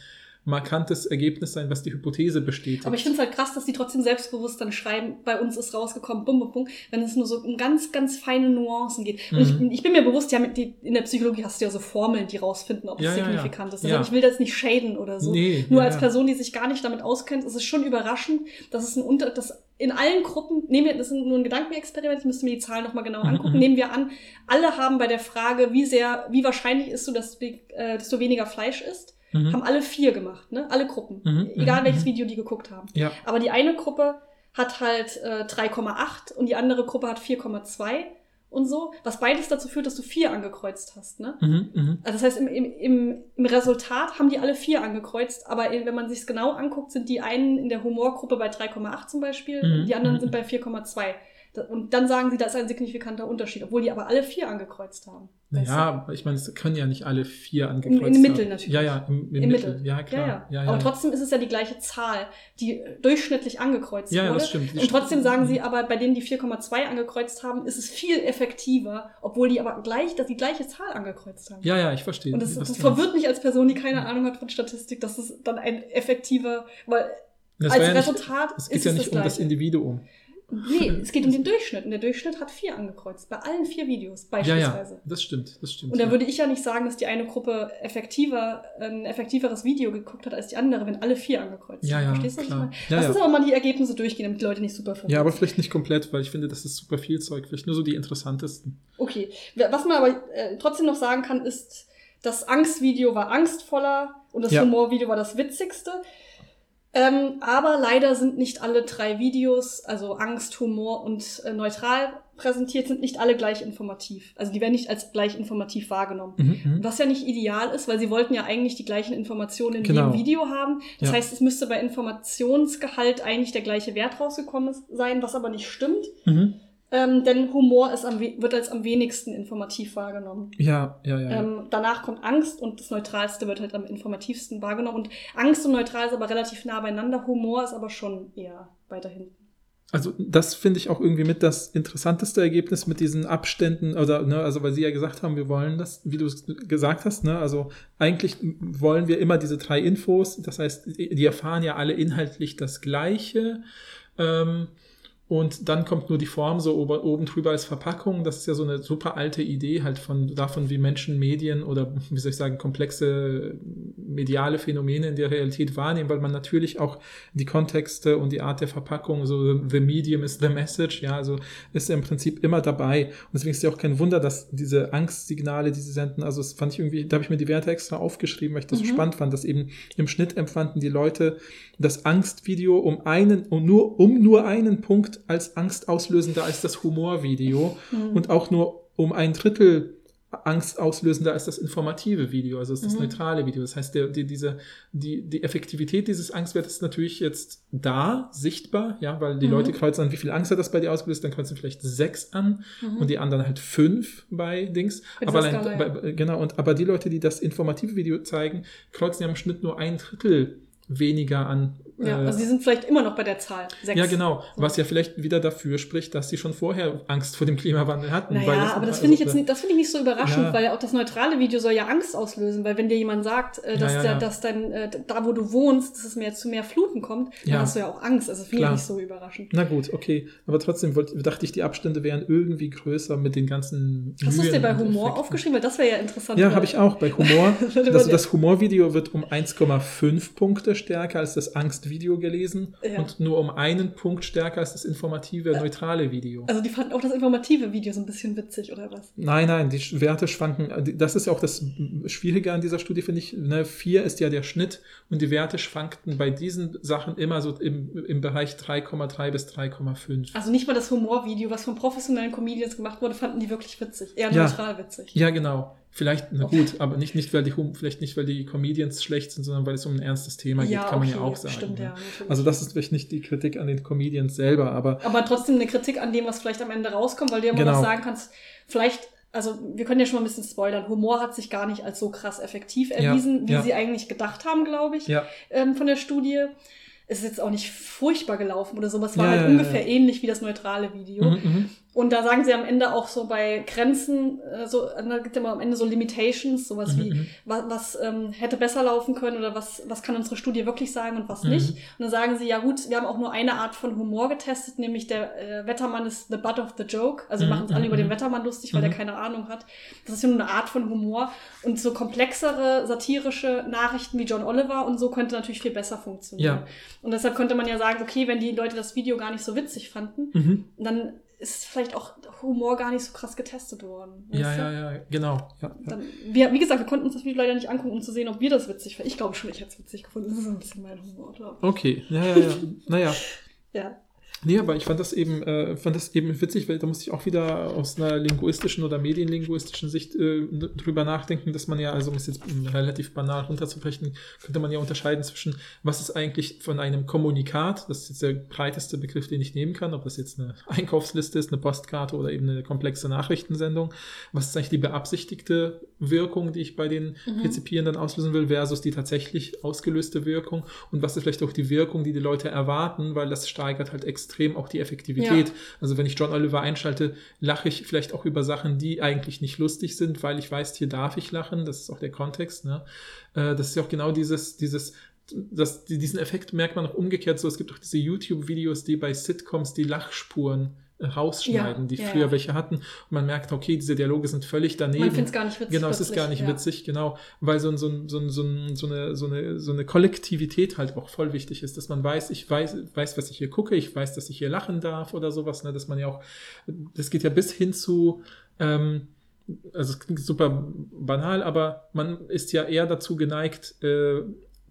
markantes Ergebnis sein, was die Hypothese bestätigt. Aber ich finde es halt krass, dass die trotzdem selbstbewusst dann schreiben, bei uns ist rausgekommen, bum, bum, bum, wenn es nur so um ganz, ganz feine Nuancen geht. Und Mhm. ich, ich bin mir bewusst, ja, die, in der Psychologie hast du ja so Formeln, die rausfinden, ob es Ja, ja, ja. signifikant ist. Ja. Also ich will das nicht shaden oder so. Nee, Nur ja, als ja. Person, die sich gar nicht damit auskennt, ist es schon überraschend, dass es ein Unter, dass in allen Gruppen, nehmen wir, das ist nur ein Gedankenexperiment, ich müsste mir die Zahlen nochmal genau Mhm, angucken, mhm. nehmen wir an, alle haben bei der Frage, wie sehr, wie wahrscheinlich ist so, dass, äh, dass du weniger Fleisch isst, Mhm. haben alle vier gemacht, ne? Alle Gruppen. Mhm, Egal mhm, welches mhm. Video die geguckt haben. Ja, Aber die eine Gruppe hat halt äh, 3,8 und die andere Gruppe hat 4,2 und so, was beides dazu führt, dass du vier angekreuzt hast, ne? mhm, mhm. Also das heißt, im, im, im, im Resultat haben die alle vier angekreuzt, aber wenn man sich genau anguckt, sind die einen in der Humorgruppe bei 3,8 zum Beispiel, Mhm, die anderen sind bei 4,2. Und dann sagen sie, das ist ein signifikanter Unterschied, obwohl die aber alle vier angekreuzt haben. Naja, ich meine, es können ja nicht alle vier Im- angekreuzt im Mittel haben. natürlich. Ja, ja, im, im, Im Mittel. Mittel. Ja, Ja, klar. ja. Ja, ja. Aber trotzdem ist es ja die gleiche Zahl, die äh, durchschnittlich angekreuzt Ja, ja, wurde. das stimmt. Und trotzdem sagen sie aber, bei denen die 4,2 angekreuzt haben, ist es viel effektiver, obwohl die aber gleich, dass die gleiche Zahl angekreuzt haben. Ja, ja, ich verstehe. Und das, das verwirrt mich als Person, die keine Ahnung hat von Statistik, dass es dann ein effektiver, weil Das als ja nicht- Resultat Es geht ist ja es nicht das um das. Individuum. Nee, es geht um den Durchschnitt. Und der Durchschnitt hat vier angekreuzt. Bei allen vier Videos Ja, beispielsweise. ja, das stimmt, das stimmt. Und da ja. würde ich ja nicht sagen, dass die eine Gruppe effektiver, ein effektiveres Video geguckt hat als die andere, wenn alle vier angekreuzt Ja, haben. ja, Verstehst du, was ich klar. meine? Ja, Lass ja. uns aber mal die Ergebnisse durchgehen, damit die Leute nicht super verwirrt ja, aber sind. vielleicht nicht komplett, weil ich finde, das ist super viel Zeug. Vielleicht nur so die interessantesten. Okay. Was man aber äh, trotzdem noch sagen kann, ist, das Angstvideo war angstvoller und das Ja. Humorvideo war das witzigste. Ähm, aber leider sind nicht alle drei Videos, also Angst, Humor und äh, neutral präsentiert, sind nicht alle gleich informativ. Also die werden nicht als gleich informativ wahrgenommen. Mhm, mhm. Was ja nicht ideal ist, weil sie wollten ja eigentlich die gleichen Informationen in Genau. jedem Video haben. Das Ja. heißt, es müsste bei Informationsgehalt eigentlich der gleiche Wert rausgekommen sein, was aber nicht stimmt. Mhm. Ähm, denn Humor ist am, wird als am wenigsten informativ wahrgenommen. Ja, ja, ja. ja. Ähm, danach kommt Angst und das Neutralste wird halt am informativsten wahrgenommen. Und Angst und Neutral ist aber relativ nah beieinander. Humor ist aber schon eher weiter hinten. Also das finde ich auch irgendwie mit das interessanteste Ergebnis mit diesen Abständen, oder, ne, also weil Sie ja gesagt haben, wir wollen das, wie du es gesagt hast, ne, also eigentlich wollen wir immer diese drei Infos, das heißt, die erfahren ja alle inhaltlich das Gleiche. Ähm, und dann kommt nur die Form so oben, drüber als Verpackung. Das ist ja so eine super alte Idee halt von davon, wie Menschen Medien oder wie soll ich sagen, komplexe mediale Phänomene in der Realität wahrnehmen, weil man natürlich auch die Kontexte und die Art der Verpackung, so the medium is the message, ja, also ist im Prinzip immer dabei. Und deswegen ist ja auch kein Wunder, dass diese Angstsignale, die sie senden, also das fand ich irgendwie, da habe ich mir die Werte extra aufgeschrieben, weil ich das so Mhm. spannend fand, dass eben im Schnitt empfanden die Leute das Angstvideo um einen, um nur, um nur einen Punkt als angstauslösender als das Humorvideo Mhm. und auch nur um ein Drittel angstauslösender als das informative Video, also das, ist das Mhm. neutrale Video. Das heißt, der, die, diese, die, die Effektivität dieses Angstwertes ist natürlich jetzt da, sichtbar, ja, weil die Mhm. Leute kreuzen an, wie viel Angst hat das bei dir ausgelöst, dann kreuzen vielleicht sechs an Mhm. und die anderen halt fünf bei Dings. Aber allein, bei, genau, und aber die Leute, die das informative Video zeigen, kreuzen ja im Schnitt nur ein Drittel weniger an. Ja, äh, also sie sind vielleicht immer noch bei der Zahl. Sechs. ja, genau. Was ja vielleicht wieder dafür spricht, dass sie schon vorher Angst vor dem Klimawandel hatten. Naja, weil aber das also, finde ich jetzt nicht, das finde ich nicht so überraschend, Ja. weil auch das neutrale Video soll ja Angst auslösen, weil wenn dir jemand sagt, äh, dass, Ja, ja, der, dass dein, äh, da wo du wohnst, dass es mehr zu mehr Fluten kommt, dann hast du ja auch Angst. Also finde ich nicht so überraschend. Na gut, okay. Aber trotzdem wollte, dachte ich, die Abstände wären irgendwie größer mit den ganzen. Hast du es dir bei Humor Effekten. aufgeschrieben? Weil das wäre ja interessant. Ja, habe ich auch bei Humor. Weil Das, das Humorvideo wird um 1,5 Punkte stärker als das Angstvideo gelesen Ja. und nur um einen Punkt stärker als das informative, neutrale Video. Also die fanden auch das informative Video so ein bisschen witzig, oder was? Nein, nein, die Werte schwanken. äh, Das ist ja auch das Schwierige an dieser Studie, finde ich. Ne? Vier ist ja der Schnitt und die Werte schwankten bei diesen Sachen immer so im, im Bereich 3,3 bis 3,5. Also nicht mal das Humorvideo, was von professionellen Comedians gemacht wurde, fanden die wirklich witzig. Eher Ja. neutral witzig. Ja, genau. Vielleicht, na gut, aber nicht, nicht, weil die, vielleicht nicht, weil die Comedians schlecht sind, sondern weil es um ein ernstes Thema geht, kann man ja okay, auch sagen. Stimmt, ne? ja. Also das ist vielleicht nicht die Kritik an den Comedians selber, aber Aber trotzdem eine Kritik an dem, was vielleicht am Ende rauskommt, weil du ja immer Genau. noch sagen kannst, vielleicht, also wir können ja schon mal ein bisschen spoilern, Humor hat sich gar nicht als so krass effektiv erwiesen, wie ja. sie eigentlich gedacht haben, glaube ich, ja, ähm, von der Studie. Es ist jetzt auch nicht furchtbar gelaufen oder sowas. War Ja, halt ja, ungefähr ja. ähnlich wie das neutrale Video. Mhm, mhm. Und da sagen sie am Ende auch so bei Grenzen, äh, so, da gibt es immer am Ende so Limitations, sowas Mhm, wie, mhm. was, was ähm, hätte besser laufen können oder was, was kann unsere Studie wirklich sagen und was Mhm. nicht. Und dann sagen sie, ja gut, wir haben auch nur eine Art von Humor getestet, nämlich der äh, Wettermann ist the butt of the joke. Also wir Mhm, machen uns alle mhm, über den mhm. Wettermann lustig, weil der keine Ahnung hat. Das ist ja nur eine Art von Humor. Und so komplexere satirische Nachrichten wie John Oliver und so könnte natürlich viel besser funktionieren. Ja. Und deshalb könnte man ja sagen, okay, wenn die Leute das Video gar nicht so witzig fanden, dann ist vielleicht auch Humor gar nicht so krass getestet worden. Ja, du? ja, ja, genau. Ja, ja. Dann, wir, wie gesagt, wir konnten uns das Video leider nicht angucken, um zu sehen, ob wir das witzig finden. Ich glaube schon, ich hätte es witzig gefunden. Das ist ein bisschen mein Humor. Glaub. ich. Okay, ja, ja, ja. naja. Ja. Nee, aber ich fand das eben, äh, fand das eben witzig, weil da musste ich auch wieder aus einer linguistischen oder medienlinguistischen Sicht äh, drüber nachdenken, dass man ja, also um es jetzt relativ banal runterzubrechen, könnte man ja unterscheiden zwischen, was ist eigentlich von einem Kommunikat, das ist jetzt der breiteste Begriff, den ich nehmen kann, ob das jetzt eine Einkaufsliste ist, eine Postkarte oder eben eine komplexe Nachrichtensendung, was ist eigentlich die beabsichtigte Wirkung, die ich bei den Mhm. Rezipierenden auslösen will, versus die tatsächlich ausgelöste Wirkung und was ist vielleicht auch die Wirkung, die die Leute erwarten, weil das steigert halt extrem auch die Effektivität. Ja. Also wenn ich John Oliver einschalte, lache ich vielleicht auch über Sachen, die eigentlich nicht lustig sind, weil ich weiß, hier darf ich lachen. Das ist auch der Kontext. Ne? Äh, Das ist ja auch genau dieses, dieses das, die- diesen Effekt merkt man auch umgekehrt so. Es gibt auch diese YouTube-Videos, die bei Sitcoms die Lachspuren rausschneiden, Ja, die ja, früher ja. welche hatten. Und man merkt, okay, diese Dialoge sind völlig daneben. Man findet es gar nicht witzig. Genau, es ist gar nicht witzig, genau, weil so, ein- so, ein- so, ein- so, ein- so, eine, so, eine, so eine Kollektivität halt auch voll wichtig ist, dass man weiß, ich weiß, weiß, was ich hier gucke, ich weiß, dass ich hier lachen darf oder sowas, ne, dass man ja auch, das geht ja bis hin zu, ähm, also es klingt super banal, aber man ist ja eher dazu geneigt, äh,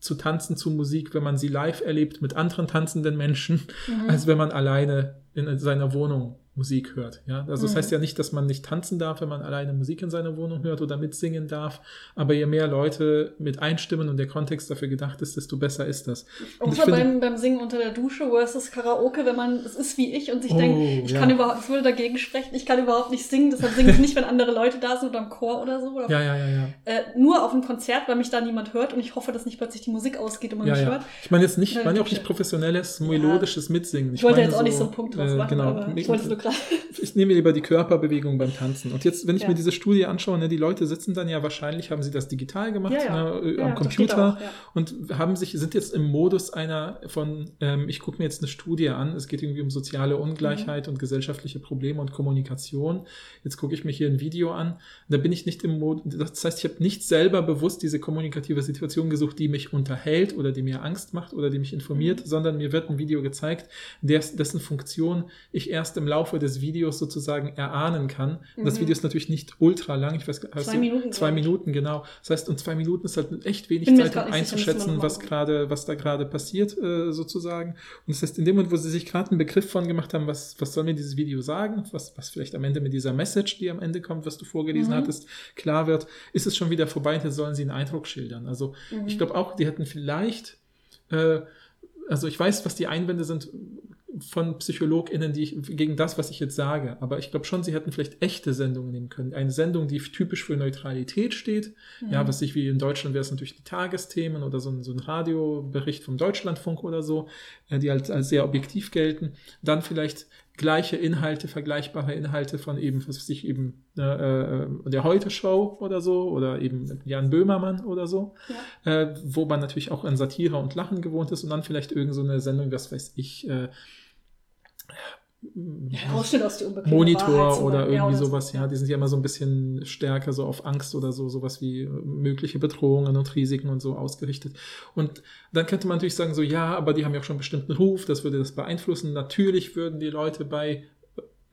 zu tanzen zu Musik, wenn man sie live erlebt mit anderen tanzenden Menschen. Mhm. als wenn man alleine in seiner Wohnung Musik hört. Ja? Also das Mhm. heißt ja nicht, dass man nicht tanzen darf, wenn man alleine Musik in seiner Wohnung hört oder mitsingen darf, aber je mehr Leute mit einstimmen und der Kontext dafür gedacht ist, desto besser ist das. Und ich finde- beim, beim Singen unter der Dusche versus Karaoke, wenn man, es ist wie ich und sich Oh, denkt, ich ja. kann überhaupt, es würde dagegen sprechen, ich kann überhaupt nicht singen, deshalb singe ich nicht, wenn andere Leute da sind oder im Chor oder so. Oder Ja, ja, ja, ja. äh, nur auf einem Konzert, weil mich da niemand hört und ich hoffe, dass nicht plötzlich die Musik ausgeht und man Ja, mich ja. hört. Ich meine jetzt nicht, ich Ja, meine auch nicht professionelles, melodisches Mitsingen. Ich, wollte meine jetzt auch nicht so einen Punkt draus äh, machen, genau. aber ich wollte es nur gerade. ich nehme lieber die Körperbewegung beim Tanzen. Und jetzt, wenn ich Ja. mir diese Studie anschaue, ne, die Leute sitzen dann ja wahrscheinlich, haben sie das digital gemacht, Ja. Ne, äh, am Computer auch, und haben sich, sind jetzt im Modus einer von, ähm, ich gucke mir jetzt eine Studie an, es geht irgendwie um soziale Ungleichheit und gesellschaftliche Probleme und Kommunikation. Jetzt gucke ich mir hier ein Video an. Da bin ich nicht im Modus, das heißt, ich habe nicht selber bewusst diese kommunikative Situation gesucht, die mich unterhält oder die mir Angst macht oder die mich informiert, Mhm. sondern mir wird ein Video gezeigt, des, dessen Funktion ich erst im Laufe des Videos sozusagen erahnen kann. Und das Mhm. Video ist natürlich nicht ultra lang. Ich weiß, hast Zwei du- Minuten, Zwei. Minuten, genau. Das heißt, und zwei Minuten ist halt echt wenig Bin Zeit, um nicht sicher, einzuschätzen, was gerade, was da gerade passiert, äh, sozusagen. Und das heißt, in dem Moment, wo sie sich gerade einen Begriff von gemacht haben, was, was soll mir dieses Video sagen, was, was vielleicht am Ende mit dieser Message, die am Ende kommt, was du vorgelesen Mhm. hattest, klar wird, ist es schon wieder vorbei und jetzt sollen sie einen Eindruck schildern. Also Mhm. ich glaube auch, die hätten vielleicht, äh, also ich weiß, was die Einwände sind von PsychologInnen, die ich, gegen das, was ich jetzt sage. Aber ich glaube schon, sie hätten vielleicht echte Sendungen nehmen können. Eine Sendung, die typisch für Neutralität steht. Ja, was ich wie in Deutschland wäre es natürlich die Tagesthemen oder so ein, so ein Radiobericht vom Deutschlandfunk oder so, äh, die halt als sehr objektiv gelten. Dann vielleicht gleiche Inhalte, vergleichbare Inhalte von eben, was weiß ich, eben äh, äh, der Heute-Show oder so oder eben Jan Böhmermann oder so, Ja. äh, wo man natürlich auch an Satire und Lachen gewohnt ist und dann vielleicht irgend so eine Sendung, was weiß ich, äh, Aus unbequemen Monitor Wahrheit oder irgendwie Ja, oder sowas, ja, die sind ja immer so ein bisschen stärker so auf Angst oder so, sowas wie mögliche Bedrohungen und Risiken und so ausgerichtet. Und dann könnte man natürlich sagen, so, ja, aber die haben ja auch schon einen bestimmten Ruf, das würde das beeinflussen. Natürlich würden die Leute bei,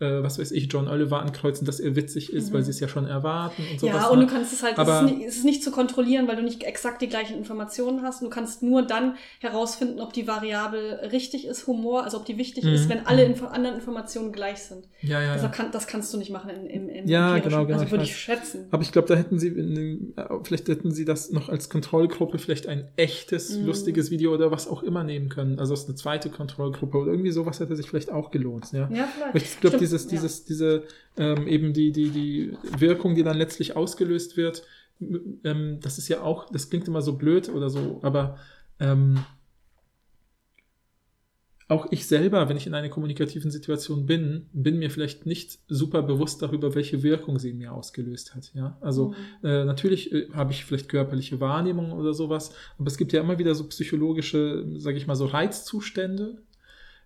äh, was weiß ich, John Oliver ankreuzen, dass er witzig ist, Mhm. weil sie es ja schon erwarten und sowas. Ja, und ne? du kannst es halt, Aber- es, ist nicht, es ist nicht zu kontrollieren, weil du nicht exakt die gleichen Informationen hast. Du kannst nur dann herausfinden, ob die Variable richtig ist, Humor, also ob die wichtig Mhm. ist, wenn alle Info anderen Informationen gleich sind. ja, ja. Deshalb kann, das kannst du nicht machen im, im, im Ja, genau, genau, Also ich würde weiß. ich schätzen. Aber ich glaube, da hätten sie, den, äh, vielleicht hätten sie das noch als Kontrollgruppe vielleicht ein echtes, Mhm. lustiges Video oder was auch immer nehmen können. Also es ist eine zweite Kontrollgruppe oder irgendwie sowas hätte sich vielleicht auch gelohnt. Ja. Ja, vielleicht. Ich glaube, dieses, ja. dieses, diese, ähm, eben die, die, die Wirkung, die dann letztlich ausgelöst wird, ähm, das ist ja auch, das klingt immer so blöd oder so, aber ähm, auch ich selber, wenn ich in einer kommunikativen Situation bin, bin mir vielleicht nicht super bewusst darüber, welche Wirkung sie in mir ausgelöst hat. Ja, also mhm. äh, natürlich äh, habe ich vielleicht körperliche Wahrnehmung oder sowas, aber es gibt ja immer wieder so psychologische, sage ich mal so Reizzustände,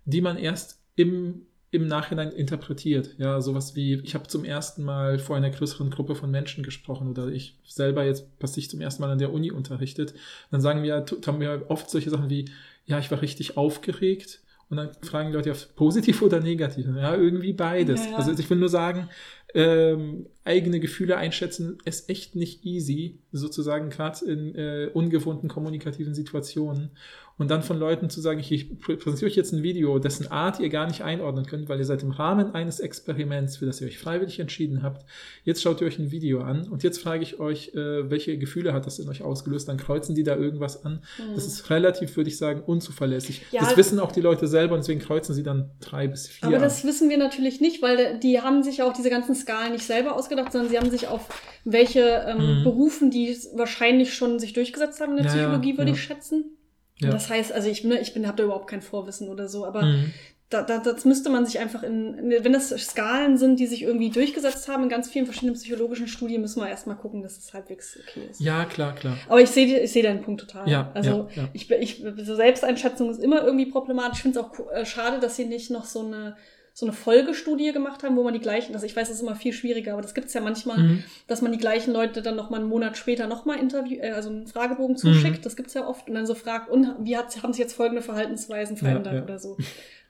die man erst im im Nachhinein interpretiert. Ja, sowas wie, ich habe zum ersten Mal vor einer größeren Gruppe von Menschen gesprochen oder ich selber jetzt, was ich zum ersten Mal an der Uni unterrichtet, dann sagen wir, haben wir oft solche Sachen wie, ja, ich war richtig aufgeregt. Und dann fragen die Leute ja, positiv oder negativ? Ja, irgendwie beides. Ja, ja. Also ich will nur sagen, ähm, eigene Gefühle einschätzen ist echt nicht easy, sozusagen gerade in äh, ungewohnten kommunikativen Situationen und dann von Leuten zu sagen, ich präsentiere euch jetzt ein Video, dessen Art ihr gar nicht einordnen könnt, weil ihr seid im Rahmen eines Experiments, für das ihr euch freiwillig entschieden habt. Jetzt schaut ihr euch ein Video an und jetzt frage ich euch, äh, welche Gefühle hat das in euch ausgelöst? Dann kreuzen die da irgendwas an. Mhm. Das ist relativ, würde ich sagen, unzuverlässig. Ja, das wissen auch die Leute selber und deswegen kreuzen sie dann drei bis vier. Aber das wissen wir natürlich nicht, weil die haben sich auch diese ganzen Skalen nicht selber ausgedacht, sondern sie haben sich auf welche ähm, mhm. Berufen, die wahrscheinlich schon sich durchgesetzt haben in der ja, Psychologie, würde ja. ich schätzen ja. Das heißt, also ich, ne, ich bin, habe da überhaupt kein Vorwissen oder so, aber mhm. da, da, das müsste man sich einfach in, wenn das Skalen sind, die sich irgendwie durchgesetzt haben in ganz vielen verschiedenen psychologischen Studien, müssen wir erstmal gucken, dass es halbwegs okay ist. Ja, klar, klar. Aber ich sehe ich sehe deinen Punkt total. Ja, also ja, ja. Ich, ich, so Selbsteinschätzung ist immer irgendwie problematisch. Ich finde es auch äh, schade, dass sie nicht noch so eine so eine Folgestudie gemacht haben, wo man die gleichen, also ich weiß, das ist immer viel schwieriger, aber das gibt es ja manchmal, mhm. dass man die gleichen Leute dann noch mal einen Monat später noch mal Interview, äh, also einen Fragebogen zuschickt, mhm. das es ja oft, und dann so fragt, und wie hat, haben sich jetzt folgende Verhaltensweisen verändert ja, ja. oder so.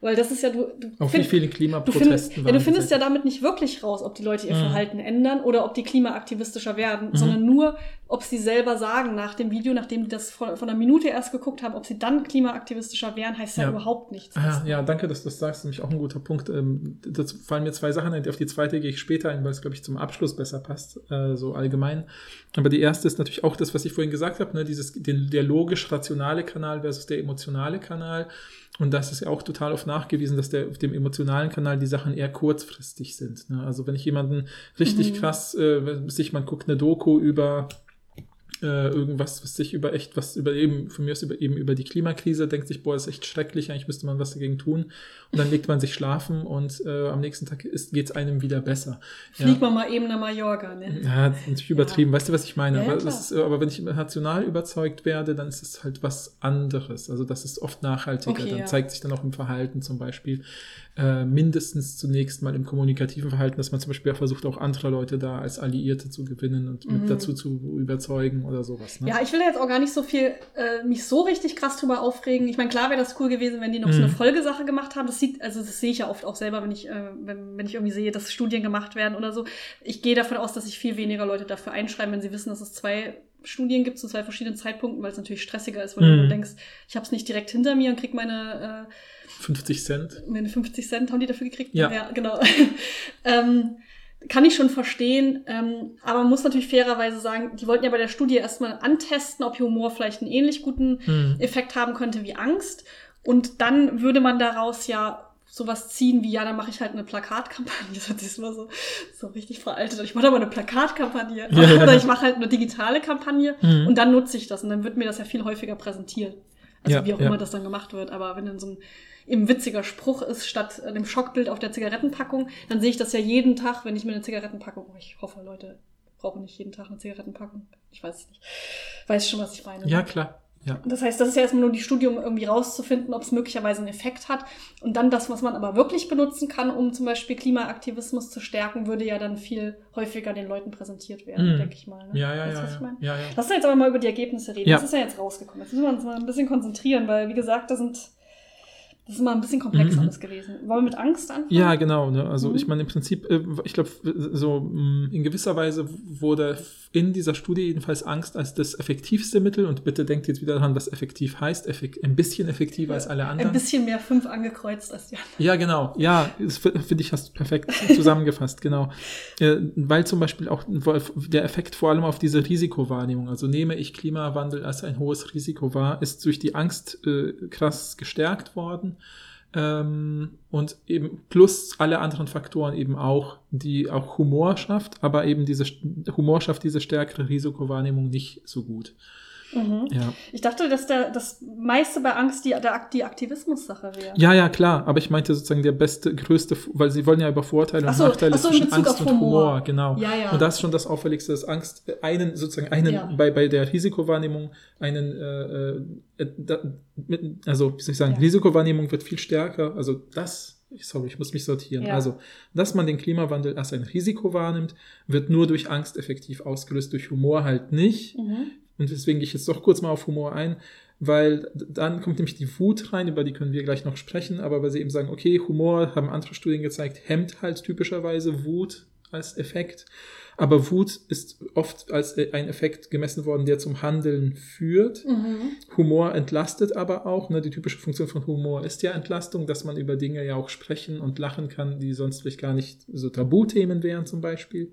Weil das ist ja, du, du Auf find, wie vielen Klimaprotesten du find, ja, du findest ja damit nicht wirklich raus, ob die Leute ihr mhm. Verhalten ändern oder ob die klimaaktivistischer werden, mhm. sondern nur, ob sie selber sagen nach dem Video, nachdem die das von, von einer Minute erst geguckt haben, ob sie dann klimaaktivistischer wären, heißt ja, ja überhaupt nichts. Ah, ja, danke, dass du das sagst. Nämlich auch ein guter Punkt. Ähm, dazu fallen mir zwei Sachen ein. Auf die zweite gehe ich später ein, weil es, glaube ich, zum Abschluss besser passt, äh, so allgemein. Aber die erste ist natürlich auch das, was ich vorhin gesagt habe, ne, dieses, den, der logisch-rationale Kanal versus der emotionale Kanal. Und das ist ja auch total oft nachgewiesen, dass der auf dem emotionalen Kanal die Sachen eher kurzfristig sind. Ne? Also wenn ich jemanden richtig mhm. krass, äh, sich man guckt eine Doku über äh, irgendwas, was sich über echt was über eben, von mir aus über, eben über die Klimakrise, denkt sich, boah, ist echt schrecklich, eigentlich müsste man was dagegen tun. Und dann legt man sich schlafen und äh, am nächsten Tag geht es einem wieder besser. Fliegt ja. man mal eben nach Mallorca, ne? Ja, natürlich übertrieben, ja. weißt du, was ich meine? Ja, aber, ist, aber, wenn ich rational überzeugt werde, dann ist es halt was anderes. Also das ist oft nachhaltiger. Okay, dann zeigt sich dann auch im Verhalten zum Beispiel äh, mindestens zunächst mal im kommunikativen Verhalten, dass man zum Beispiel versucht, auch andere Leute da als Alliierte zu gewinnen und mhm. mit dazu zu überzeugen oder sowas. Ne? Ja, ich will jetzt auch gar nicht so viel äh, mich so richtig krass drüber aufregen. Ich meine, klar wäre das cool gewesen, wenn die noch mhm. so eine mhm. Folgesache gemacht haben. Das sieht, also das sehe ich ja oft auch selber, wenn ich, äh, wenn, wenn ich irgendwie sehe, dass Studien gemacht werden oder so. Ich gehe davon aus, dass sich viel weniger Leute dafür einschreiben, wenn sie wissen, dass es zwei Studien gibt zu zwei verschiedenen Zeitpunkten, weil es natürlich stressiger ist, weil mhm. du denkst, ich habe es nicht direkt hinter mir und krieg meine äh, 50 Cent. Meine 50 Cent haben die dafür gekriegt? Ja. ja genau. ähm, kann ich schon verstehen, ähm, aber man muss natürlich fairerweise sagen, die wollten ja bei der Studie erstmal antesten, ob Humor vielleicht einen ähnlich guten hm. Effekt haben könnte wie Angst. Und dann würde man daraus ja sowas ziehen wie, ja, dann mache ich halt eine Plakatkampagne. Das sich immer so, so richtig veraltet. Ich mache aber eine Plakatkampagne. Ja, Oder ich mache halt eine digitale Kampagne mhm. und dann nutze ich das und dann wird mir das ja viel häufiger präsentiert. Also ja, wie auch ja. immer das dann gemacht wird. Aber wenn dann so ein eben witziger Spruch ist, statt dem Schockbild auf der Zigarettenpackung, dann sehe ich das ja jeden Tag, wenn ich mir eine Zigarettenpackung, oh, ich hoffe, Leute brauchen nicht jeden Tag eine Zigarettenpackung. Ich weiß es nicht. Weiß schon, was ich meine. Ja, klar. Ja. Das heißt, das ist ja erstmal nur die Studie, um irgendwie rauszufinden, ob es möglicherweise einen Effekt hat. Und dann das, was man aber wirklich benutzen kann, um zum Beispiel Klimaaktivismus zu stärken, würde ja dann viel häufiger den Leuten präsentiert werden, mm. denke ich mal. Ne? Ja, ja, weißt, ja, was ich meine? ja, ja. Lass uns jetzt aber mal über die Ergebnisse reden. Ja. Das ist ja jetzt rausgekommen. Jetzt müssen wir uns mal ein bisschen konzentrieren, weil, wie gesagt, da sind das ist mal ein bisschen komplex mhm. alles gewesen. Wollen wir mit Angst anfangen? Ja, genau. Ne? Also mhm. ich meine im Prinzip, äh, ich glaube, so mm, in gewisser Weise wurde in dieser Studie jedenfalls Angst als das effektivste Mittel und bitte denkt jetzt wieder daran, was effektiv heißt. Effek ein bisschen effektiver ja, als alle anderen. Ein bisschen mehr fünf angekreuzt als die anderen. Ja, genau. Ja, finde ich hast du perfekt zusammengefasst, genau. Äh, weil zum Beispiel auch der Effekt vor allem auf diese Risikowahrnehmung, also nehme ich Klimawandel als ein hohes Risiko wahr, ist durch die Angst äh, krass gestärkt worden. Ähm, und eben plus alle anderen Faktoren eben auch, die auch Humor schafft, aber eben diese Humor schafft diese stärkere Risikowahrnehmung nicht so gut. Mhm. Ja. Ich dachte, dass der, das meiste bei Angst die, der, die Aktivismus-Sache wäre. ja, ja, klar, aber ich meinte sozusagen der beste, größte, weil sie wollen ja über Vorteile und so, Nachteile ach so, zwischen Angst und Humor, Humor. genau. Ja, ja. Und das ist schon das Auffälligste, dass Angst äh, einen, sozusagen einen, Ja. bei, bei der Risikowahrnehmung einen, äh, äh, da, mit, also, wie soll ich sagen. Risikowahrnehmung wird viel stärker, also das, sorry, ich muss mich sortieren. Ja. Also, dass man den Klimawandel als ein Risiko wahrnimmt, wird nur durch Angst effektiv ausgelöst, durch Humor halt nicht. Mhm. Und deswegen gehe ich jetzt doch kurz mal auf Humor ein, weil dann kommt nämlich die Wut rein, über die können wir gleich noch sprechen, aber weil sie eben sagen, okay, Humor, haben andere Studien gezeigt, hemmt halt typischerweise Wut als Effekt. Aber Wut ist oft als ein Effekt gemessen worden, der zum Handeln führt. Mhm. Humor entlastet aber auch. Ne? Die typische Funktion von Humor ist ja Entlastung, dass man über Dinge ja auch sprechen und lachen kann, die sonst vielleicht gar nicht so Tabuthemen wären zum Beispiel.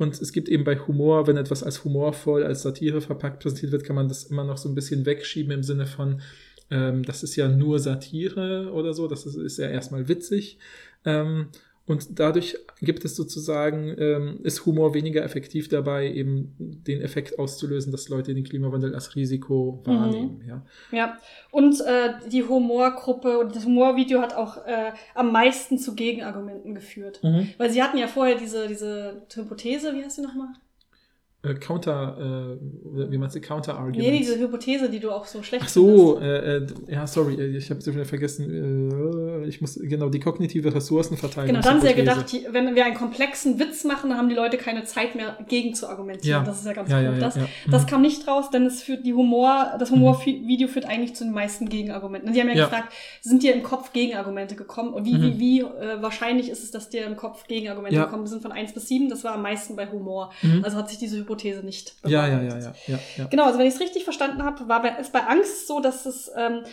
Und es gibt eben bei Humor, wenn etwas als humorvoll, als Satire verpackt präsentiert wird, kann man das immer noch so ein bisschen wegschieben im Sinne von, ähm, das ist ja nur Satire oder so, das ist, ist ja erstmal witzig. Ähm, und dadurch gibt es sozusagen, ähm, ist Humor weniger effektiv dabei, eben den Effekt auszulösen, dass Leute den Klimawandel als Risiko wahrnehmen. Ja. Ja, und äh, die Humorgruppe und das Humorvideo hat auch äh, am meisten zu Gegenargumenten geführt. Mhm. Weil sie hatten ja vorher diese, diese Hypothese, wie heißt sie nochmal? Äh, Counter, äh, wie meinst du, Counter-Argument? Nee, diese Hypothese, die du auch so schlecht Ach so, äh, äh, ja, sorry, äh, ich habe sie wieder vergessen. Äh, ich muss, genau, die kognitive Ressourcenverteilung. Genau, dann haben sie ja gedacht, wenn wir einen komplexen Witz machen, dann haben die Leute keine Zeit mehr, gegen zu argumentieren. Ja. Das ist ja ganz Ja, gut. ja, das, das Mhm. kam nicht raus, denn es führt die Humor, das Humorvideo führt eigentlich zu den meisten Gegenargumenten. Und die haben ja, gefragt, sind dir im Kopf Gegenargumente gekommen? Und wie, Mhm. wie, wie äh, wahrscheinlich ist es, dass dir im Kopf Gegenargumente gekommen sind von 1 bis 7? Das war am meisten bei Humor. Mhm. Also hat sich diese Hypothese nicht ja, ja, ja, ja, ja, ja. Genau, also wenn ich es richtig verstanden habe, war ist bei Angst so, dass es ähm,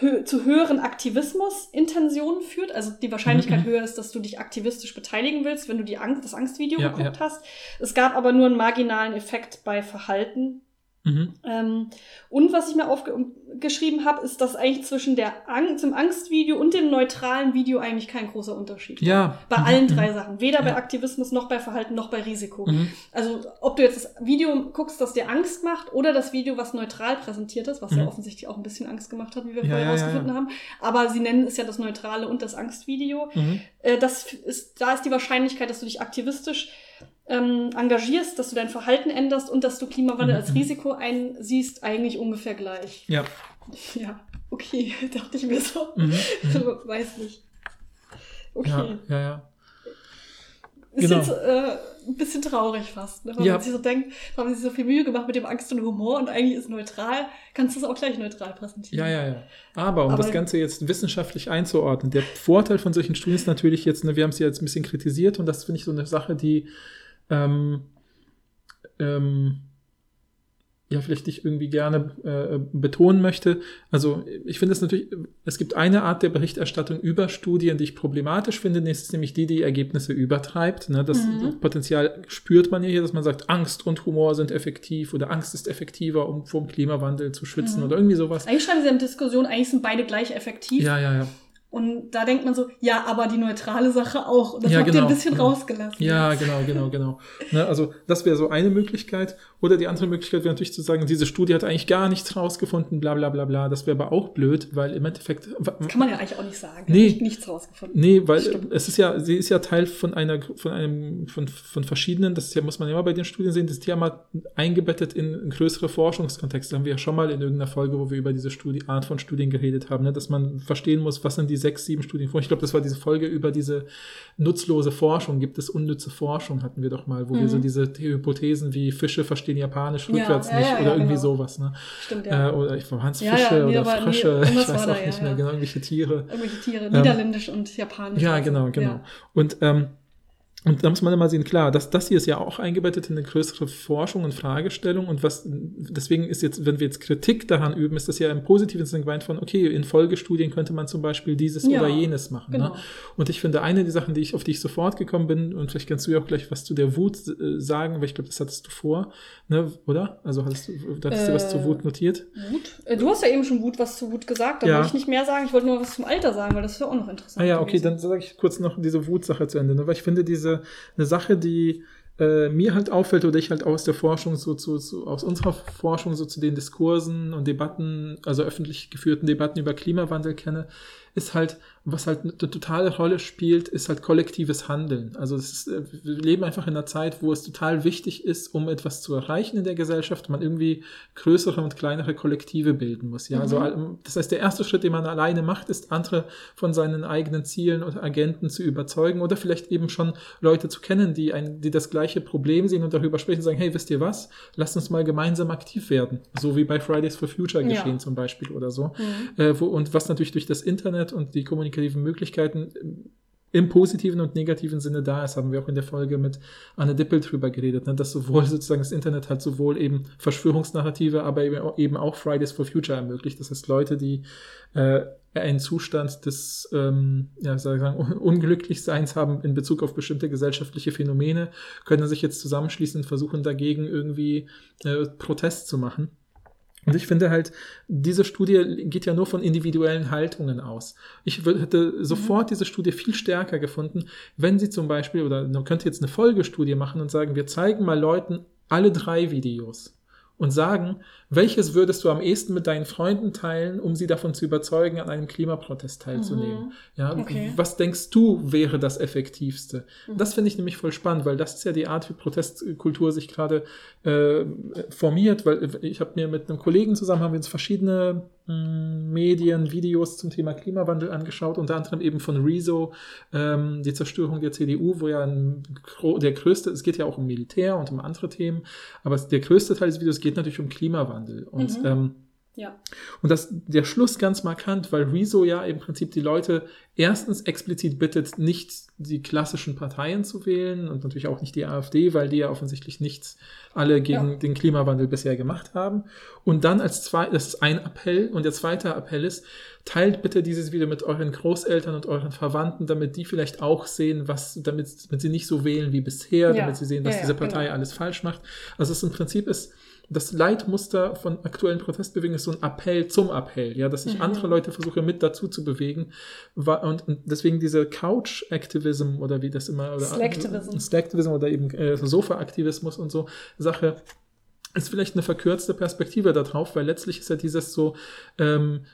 hö zu höheren Aktivismus-Intentionen führt. Also die Wahrscheinlichkeit mhm. höher ist, dass du dich aktivistisch beteiligen willst, wenn du die Angst, das Angstvideo Ja, geguckt ja. hast. Es gab aber nur einen marginalen Effekt bei Verhalten. Mhm. Ähm, und was ich mir aufgeschrieben habe, ist, dass eigentlich zwischen der Ang dem Angstvideo und dem neutralen Video eigentlich kein großer Unterschied war. Ja. Bei Mhm, allen mhm. drei Sachen. Weder bei Ja. Aktivismus noch bei Verhalten noch bei Risiko. Mhm. Also, ob du jetzt das Video guckst, das dir Angst macht, oder das Video, was neutral präsentiert ist, was ja Mhm. offensichtlich auch ein bisschen Angst gemacht hat, wie wir Ja, vorher herausgefunden haben. Aber sie nennen es ja das neutrale und das Angstvideo. Mhm. Äh, das ist, da ist die Wahrscheinlichkeit, dass du dich aktivistisch ähm, engagierst, dass du dein Verhalten änderst und dass du Klimawandel Mhm, als. Risiko einsiehst, eigentlich ungefähr gleich. Ja. Ja, okay, dachte ich mir so. Mhm. Mhm. Weiß nicht. Okay. Ja, ja, ja. Ist Genau. jetzt äh, ein bisschen traurig fast, ne? weil Ja. man sich so denkt, haben sie so viel Mühe gemacht mit dem Angst und Humor und eigentlich ist neutral, kannst du es auch gleich neutral präsentieren. Ja, ja, ja. Aber um Aber- das Ganze jetzt wissenschaftlich einzuordnen, der Vorteil von solchen Studien ist natürlich jetzt, ne, wir haben es ja jetzt ein bisschen kritisiert und das finde ich so eine Sache, die ähm, ähm, ja, vielleicht ich irgendwie gerne äh, betonen möchte. Also ich finde es natürlich, es gibt eine Art der Berichterstattung über Studien, die ich problematisch finde, nämlich die, die Ergebnisse übertreibt. Ne? Das Mhm. Potenzial spürt man ja hier, dass man sagt, Angst und Humor sind effektiv oder Angst ist effektiver, um vom Klimawandel zu schützen Mhm. oder irgendwie sowas. Eigentlich schreiben sie in Diskussion, eigentlich sind beide gleich effektiv. Ja, ja, ja. Und da denkt man so, ja, aber die neutrale Sache auch. Und das Ja, habt ihr genau, ein bisschen genau. rausgelassen. Ja, genau, genau, genau. Ne, also das wäre so eine Möglichkeit. Oder die andere Möglichkeit wäre natürlich zu sagen, diese Studie hat eigentlich gar nichts rausgefunden, bla bla bla bla. Das wäre aber auch blöd, weil im Endeffekt. Das kann man ja eigentlich auch nicht sagen. Nee. Nicht, nichts rausgefunden. Nee, weil Stimmt. es ist ja, sie ist ja Teil von einer, von einem, von, von verschiedenen, das ja, muss man ja immer bei den Studien sehen, das ist ja mal eingebettet in, in größere Forschungskontexte. Da haben wir ja schon mal in irgendeiner Folge, wo wir über diese Studie, Art von Studien geredet haben, ne, dass man verstehen muss, was sind die sechs, sieben Studien vor. Ich glaube, das war diese Folge über diese nutzlose Forschung. Gibt es unnütze Forschung, hatten wir doch mal, wo wir Mhm. so diese Hypothesen wie Fische verstehen Japanisch Ja, rückwärts ja, nicht ja, oder ja, irgendwie genau. sowas, ne? Stimmt, ja. Äh, oder ich waren es Ja, ja, Fische oder Frösche, ich weiß auch nicht ja, mehr, ja. genau, irgendwelche Tiere. Irgendwelche Tiere, Niederländisch und Japanisch. Ja, also, genau, genau. Ja. Und, ähm, und da muss man immer sehen, klar, das, das hier ist ja auch eingebettet in eine größere Forschung und Fragestellung. Und was, deswegen ist jetzt, wenn wir jetzt Kritik daran üben, ist das ja im positiven Sinne gemeint von, okay, in Folgestudien könnte man zum Beispiel dieses Ja, oder jenes machen. genau. Ne? Und ich finde, eine der Sachen, die ich, auf die ich sofort gekommen bin, und vielleicht kannst du ja auch gleich was zu der Wut äh, sagen, weil ich glaube, das hattest du vor, ne, oder? Also hattest du, da hattest du was zur Äh, Wut notiert? Wut? Äh, Du hast ja eben schon Wut, was zu Wut gesagt. Da Ja. wollte ich nicht mehr sagen. Ich wollte nur was zum Alter sagen, weil das ist ja auch noch interessant. Ah ja, okay, gewesen. dann sage ich kurz noch diese Wutsache zu Ende, ne? weil ich finde diese eine Sache, die äh, mir halt auffällt oder ich halt aus der Forschung so zu, zu, aus unserer Forschung so zu den Diskursen und Debatten, also öffentlich geführten Debatten über Klimawandel kenne, ist halt, was halt eine totale Rolle spielt, ist halt kollektives Handeln. Also ist, äh, wir leben einfach in einer Zeit, wo es total wichtig ist, um etwas zu erreichen in der Gesellschaft, man irgendwie größere und kleinere Kollektive bilden muss. Ja, also, mhm. also das heißt, der erste Schritt, den man alleine macht, ist andere von seinen eigenen Zielen und Agenten zu überzeugen oder vielleicht eben schon Leute zu kennen, die ein, die das gleiche Problem sehen und darüber sprechen und sagen, hey, wisst ihr was? Lasst uns mal gemeinsam aktiv werden. So wie bei Fridays for Future geschehen ja. zum Beispiel oder so. Mhm. Äh, wo, und was natürlich durch das Internet und die kommunikativen Möglichkeiten im positiven und negativen Sinne da ist, haben wir auch in der Folge mit Anne Dippel drüber geredet, ne, dass sowohl sozusagen das Internet halt sowohl eben Verschwörungsnarrative, aber eben auch Fridays for Future ermöglicht. Das heißt, Leute, die äh, einen Zustand des ähm, ja, sagen, Unglücklichseins haben in Bezug auf bestimmte gesellschaftliche Phänomene, können sich jetzt zusammenschließen und versuchen dagegen irgendwie äh, Protest zu machen. Und ich finde halt, diese Studie geht ja nur von individuellen Haltungen aus. Ich hätte sofort diese Studie viel stärker gefunden, wenn sie zum Beispiel, oder man könnte jetzt eine Folgestudie machen und sagen, wir zeigen mal Leuten alle drei Videos und sagen, welches würdest du am ehesten mit deinen Freunden teilen, um sie davon zu überzeugen, an einem Klimaprotest teilzunehmen? Mhm. Ja, okay. was denkst du wäre das effektivste? Mhm. Das finde ich nämlich voll spannend, weil das ist ja die Art, wie Protestkultur sich gerade äh, formiert, weil ich habe mir mit einem Kollegen zusammen haben wir uns verschiedene Medien, Videos zum Thema Klimawandel angeschaut, unter anderem eben von Rezo, ähm, die Zerstörung der CDU, wo ja ein, der größte, es geht ja auch um Militär und um andere Themen, aber der größte Teil des Videos geht natürlich um Klimawandel. Und mhm. ähm, ja. Und das, der Schluss ganz markant, weil Rezo ja im Prinzip die Leute erstens explizit bittet, nicht die klassischen Parteien zu wählen und natürlich auch nicht die AfD, weil die ja offensichtlich nichts alle gegen ja. den Klimawandel bisher gemacht haben. Und dann als zwei, das ist ein Appell und der zweite Appell ist, teilt bitte dieses Video mit euren Großeltern und euren Verwandten, damit die vielleicht auch sehen, was, damit, damit sie nicht so wählen wie bisher, ja. damit sie sehen, was ja, diese Partei genau. alles falsch macht. Also es im Prinzip ist, das Leitmuster von aktuellen Protestbewegungen ist so ein Appell zum Appell, ja, dass ich mhm. andere Leute versuche mit dazu zu bewegen. Und, und deswegen diese Couch-Activism oder wie das immer, oder Slacktivism, Slacktivism oder eben äh, Sofa-Aktivismus und so Sache, ist vielleicht eine verkürzte Perspektive darauf, weil letztlich ist ja dieses so, ähm,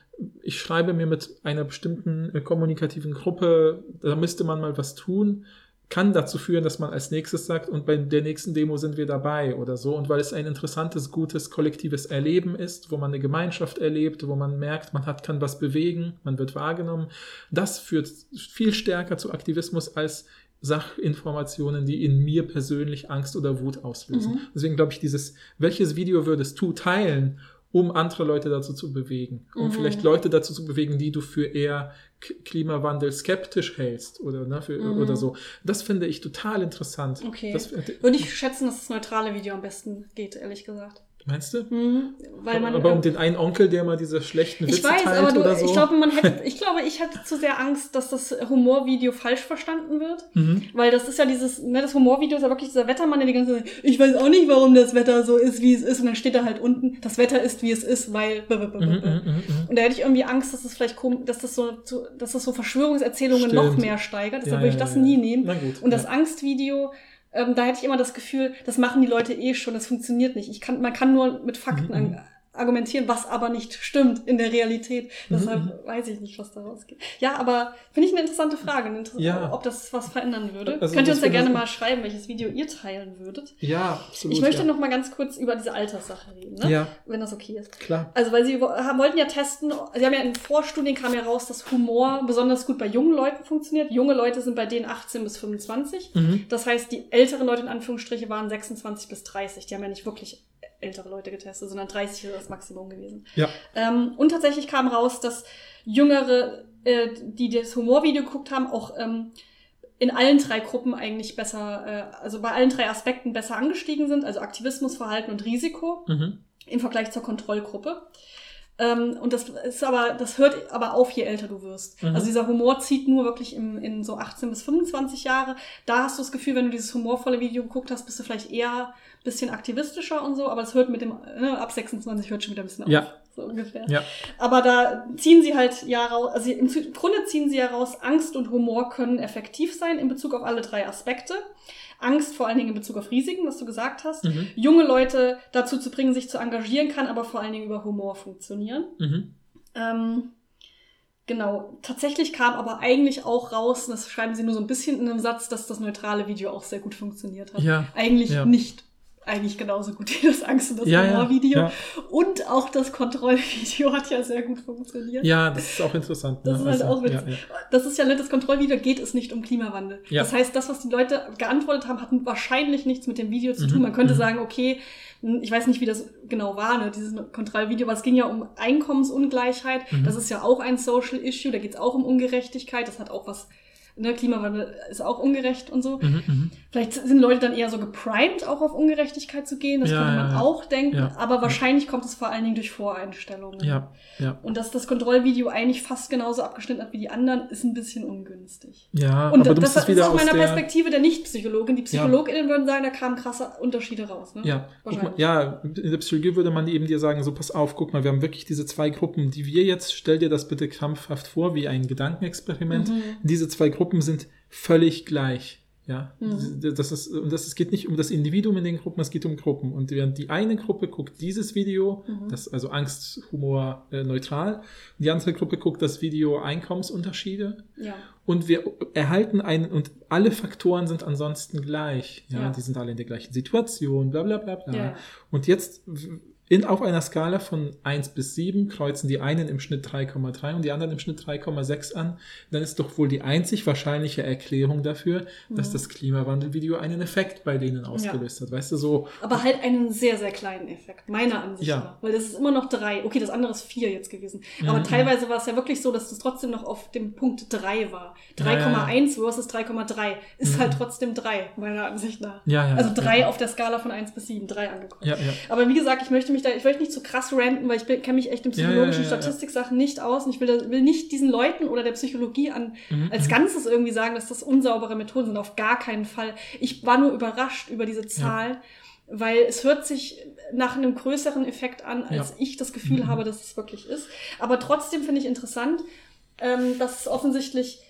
ich schreibe mir mit einer bestimmten äh, kommunikativen Gruppe, da müsste man mal was tun kann dazu führen, dass man als nächstes sagt, und bei der nächsten Demo sind wir dabei oder so. Und weil es ein interessantes, gutes, kollektives Erleben ist, wo man eine Gemeinschaft erlebt, wo man merkt, man hat, kann was bewegen, man wird wahrgenommen, das führt viel stärker zu Aktivismus als Sachinformationen, die in mir persönlich Angst oder Wut auslösen. Mhm. Deswegen glaube ich, dieses, welches Video würdest du teilen, um andere Leute dazu zu bewegen, um mhm. vielleicht Leute dazu zu bewegen, die du für eher Klimawandel skeptisch hältst oder, ne, für, mhm. oder so. Das finde ich total interessant. Okay. Das, Würde ich schätzen, dass das neutrale Video am besten geht, ehrlich gesagt. Meinst du? Mhm, weil man, aber um den einen Onkel, der mal diese schlechten Witze ich weiß, teilt aber du, oder so. Ich glaube, man hätte, ich glaube, ich hatte zu sehr Angst, dass das Humorvideo falsch verstanden wird. Mhm. Weil das ist ja dieses, ne, das Humorvideo ist ja wirklich dieser Wettermann, der die ganze Zeit, ich weiß auch nicht, warum das Wetter so ist, wie es ist. Und dann steht da halt unten, das Wetter ist, wie es ist, weil. Mhm, mhm, mhm, und da hätte ich irgendwie Angst, dass das vielleicht komisch, dass das so, dass das so Verschwörungserzählungen Stimmt. noch mehr steigert. Deshalb ja, würde ich das ja, nie nehmen. Und das Angstvideo, ähm, da hätte ich immer das Gefühl, das machen die Leute eh schon, das funktioniert nicht. Ich kann, man kann nur mit Fakten mhm argumentieren, was aber nicht stimmt in der Realität. Mhm. Deshalb weiß ich nicht, was daraus geht. Ja, aber finde ich eine interessante Frage, Inter ja. ob das was verändern würde. Also Könnt ihr uns ja gerne mal schreiben, welches Video ihr teilen würdet. Ja, absolut. Ich möchte ja. noch mal ganz kurz über diese Alterssache reden, ne? ja. wenn das okay ist. Klar. Also, weil sie haben, wollten ja testen, sie haben ja in Vorstudien kam ja raus, dass Humor besonders gut bei jungen Leuten funktioniert. Junge Leute sind bei denen 18 bis 25. Mhm. Das heißt, die älteren Leute in Anführungsstriche waren 26 bis 30. Die haben ja nicht wirklich ältere Leute getestet, sondern 30 ist das Maximum gewesen. Ja. Ähm, und tatsächlich kam raus, dass Jüngere, äh, die das Humorvideo geguckt haben, auch ähm, in allen drei Gruppen eigentlich besser, äh, also bei allen drei Aspekten besser angestiegen sind, also Aktivismus, Verhalten und Risiko mhm. im Vergleich zur Kontrollgruppe. Ähm, und das ist aber, das hört aber auf, je älter du wirst. Mhm. Also dieser Humor zieht nur wirklich im, in so 18 bis 25 Jahre. Da hast du das Gefühl, wenn du dieses humorvolle Video geguckt hast, bist du vielleicht eher bisschen aktivistischer und so, aber es hört mit dem, ne, ab 26 hört schon wieder ein bisschen auf. Ja. so ungefähr. Ja. Aber da ziehen sie halt ja raus, also im Grunde ziehen sie ja raus, Angst und Humor können effektiv sein in Bezug auf alle drei Aspekte. Angst vor allen Dingen in Bezug auf Risiken, was du gesagt hast. Mhm. Junge Leute dazu zu bringen, sich zu engagieren, kann aber vor allen Dingen über Humor funktionieren. Mhm. Ähm, genau, tatsächlich kam aber eigentlich auch raus, und das schreiben sie nur so ein bisschen in einem Satz, dass das neutrale Video auch sehr gut funktioniert hat. Ja. Eigentlich ja. nicht. Eigentlich genauso gut wie das Angst- und das Ja, ja, Humor-Video. ja. Und auch das Kontrollvideo hat ja sehr gut funktioniert. Ja, das ist auch interessant. Das ne? ist halt Also, auch witzig. ja, ja. Das ist ja nicht das Kontrollvideo, geht es nicht um Klimawandel. Ja. Das heißt, das, was die Leute geantwortet haben, hat wahrscheinlich nichts mit dem Video zu tun. Mhm, Man könnte mhm. sagen, okay, hm, ich weiß nicht, wie das genau war, ne, dieses Kontrollvideo, aber es ging ja um Einkommensungleichheit. Mhm. Das ist ja auch ein Social Issue, da geht es auch um Ungerechtigkeit. Das hat auch was, ne, Klimawandel ist auch ungerecht und so. Mhm, mhm. Vielleicht sind Leute dann eher so geprimed, auch auf Ungerechtigkeit zu gehen. Das Ja, könnte man ja. auch denken. Ja. Aber wahrscheinlich kommt es vor allen Dingen durch Voreinstellungen. Ja, ja. Und dass das Kontrollvideo eigentlich fast genauso abgeschnitten hat wie die anderen, ist ein bisschen ungünstig. Ja, Und aber das, es ist wieder aus meiner der... Perspektive der Nicht-Psychologin. Die PsychologInnen würden sagen, da kamen krasse Unterschiede raus. Ne? Ja, guck mal, ja, in der Psychologie würde man eben dir sagen, so pass auf, guck mal, wir haben wirklich diese zwei Gruppen, die wir jetzt, stell dir das bitte krampfhaft vor, wie ein Gedankenexperiment. Mhm. Diese zwei Gruppen sind völlig gleich. Ja, Mhm. das ist, und das, es geht nicht um das Individuum in den Gruppen, es geht um Gruppen. Und während die eine Gruppe guckt dieses Video, Mhm. das also Angst, Humor äh, neutral, und die andere Gruppe guckt das Video Einkommensunterschiede. Ja. Und wir erhalten einen, und alle Faktoren sind ansonsten gleich. Ja, Ja. die sind alle in der gleichen Situation, bla bla bla bla. Ja. Und jetzt in, auf einer Skala von 1 bis 7 kreuzen die einen im Schnitt 3,3 und die anderen im Schnitt 3,6 an. Dann ist doch wohl die einzig wahrscheinliche Erklärung dafür, dass Mhm. das Klimawandelvideo einen Effekt bei denen ausgelöst hat. Weißt du, so, Aber halt einen sehr, sehr kleinen Effekt, meiner Ansicht Ja. nach. Weil das ist immer noch drei. Okay, das andere ist vier jetzt gewesen. Aber Mhm. teilweise war es ja wirklich so, dass das trotzdem noch auf dem Punkt drei war. Ja, ja, ja. 3,1 versus 3,3 ist Mhm. halt trotzdem drei, meiner Ansicht nach. ja, ja. Also drei ja. auf der Skala von 1 bis 7, drei angekommen. Ja, ja. Aber wie gesagt, ich möchte mich da, ich möchte nicht zu krass ranten, weil ich kenne mich echt in psychologischen ja, ja, ja. Statistiksachen nicht aus. Und ich will, da- will nicht diesen Leuten oder der Psychologie an, Mhm, als mhm. Ganzes irgendwie sagen, dass das unsaubere Methoden sind. Auf gar keinen Fall. Ich war nur überrascht über diese Zahl, weil es hört sich nach einem größeren Effekt an, als ich das Gefühl Mhm. habe, dass es wirklich ist. Aber trotzdem finde ich interessant, ähm, dass es offensichtlich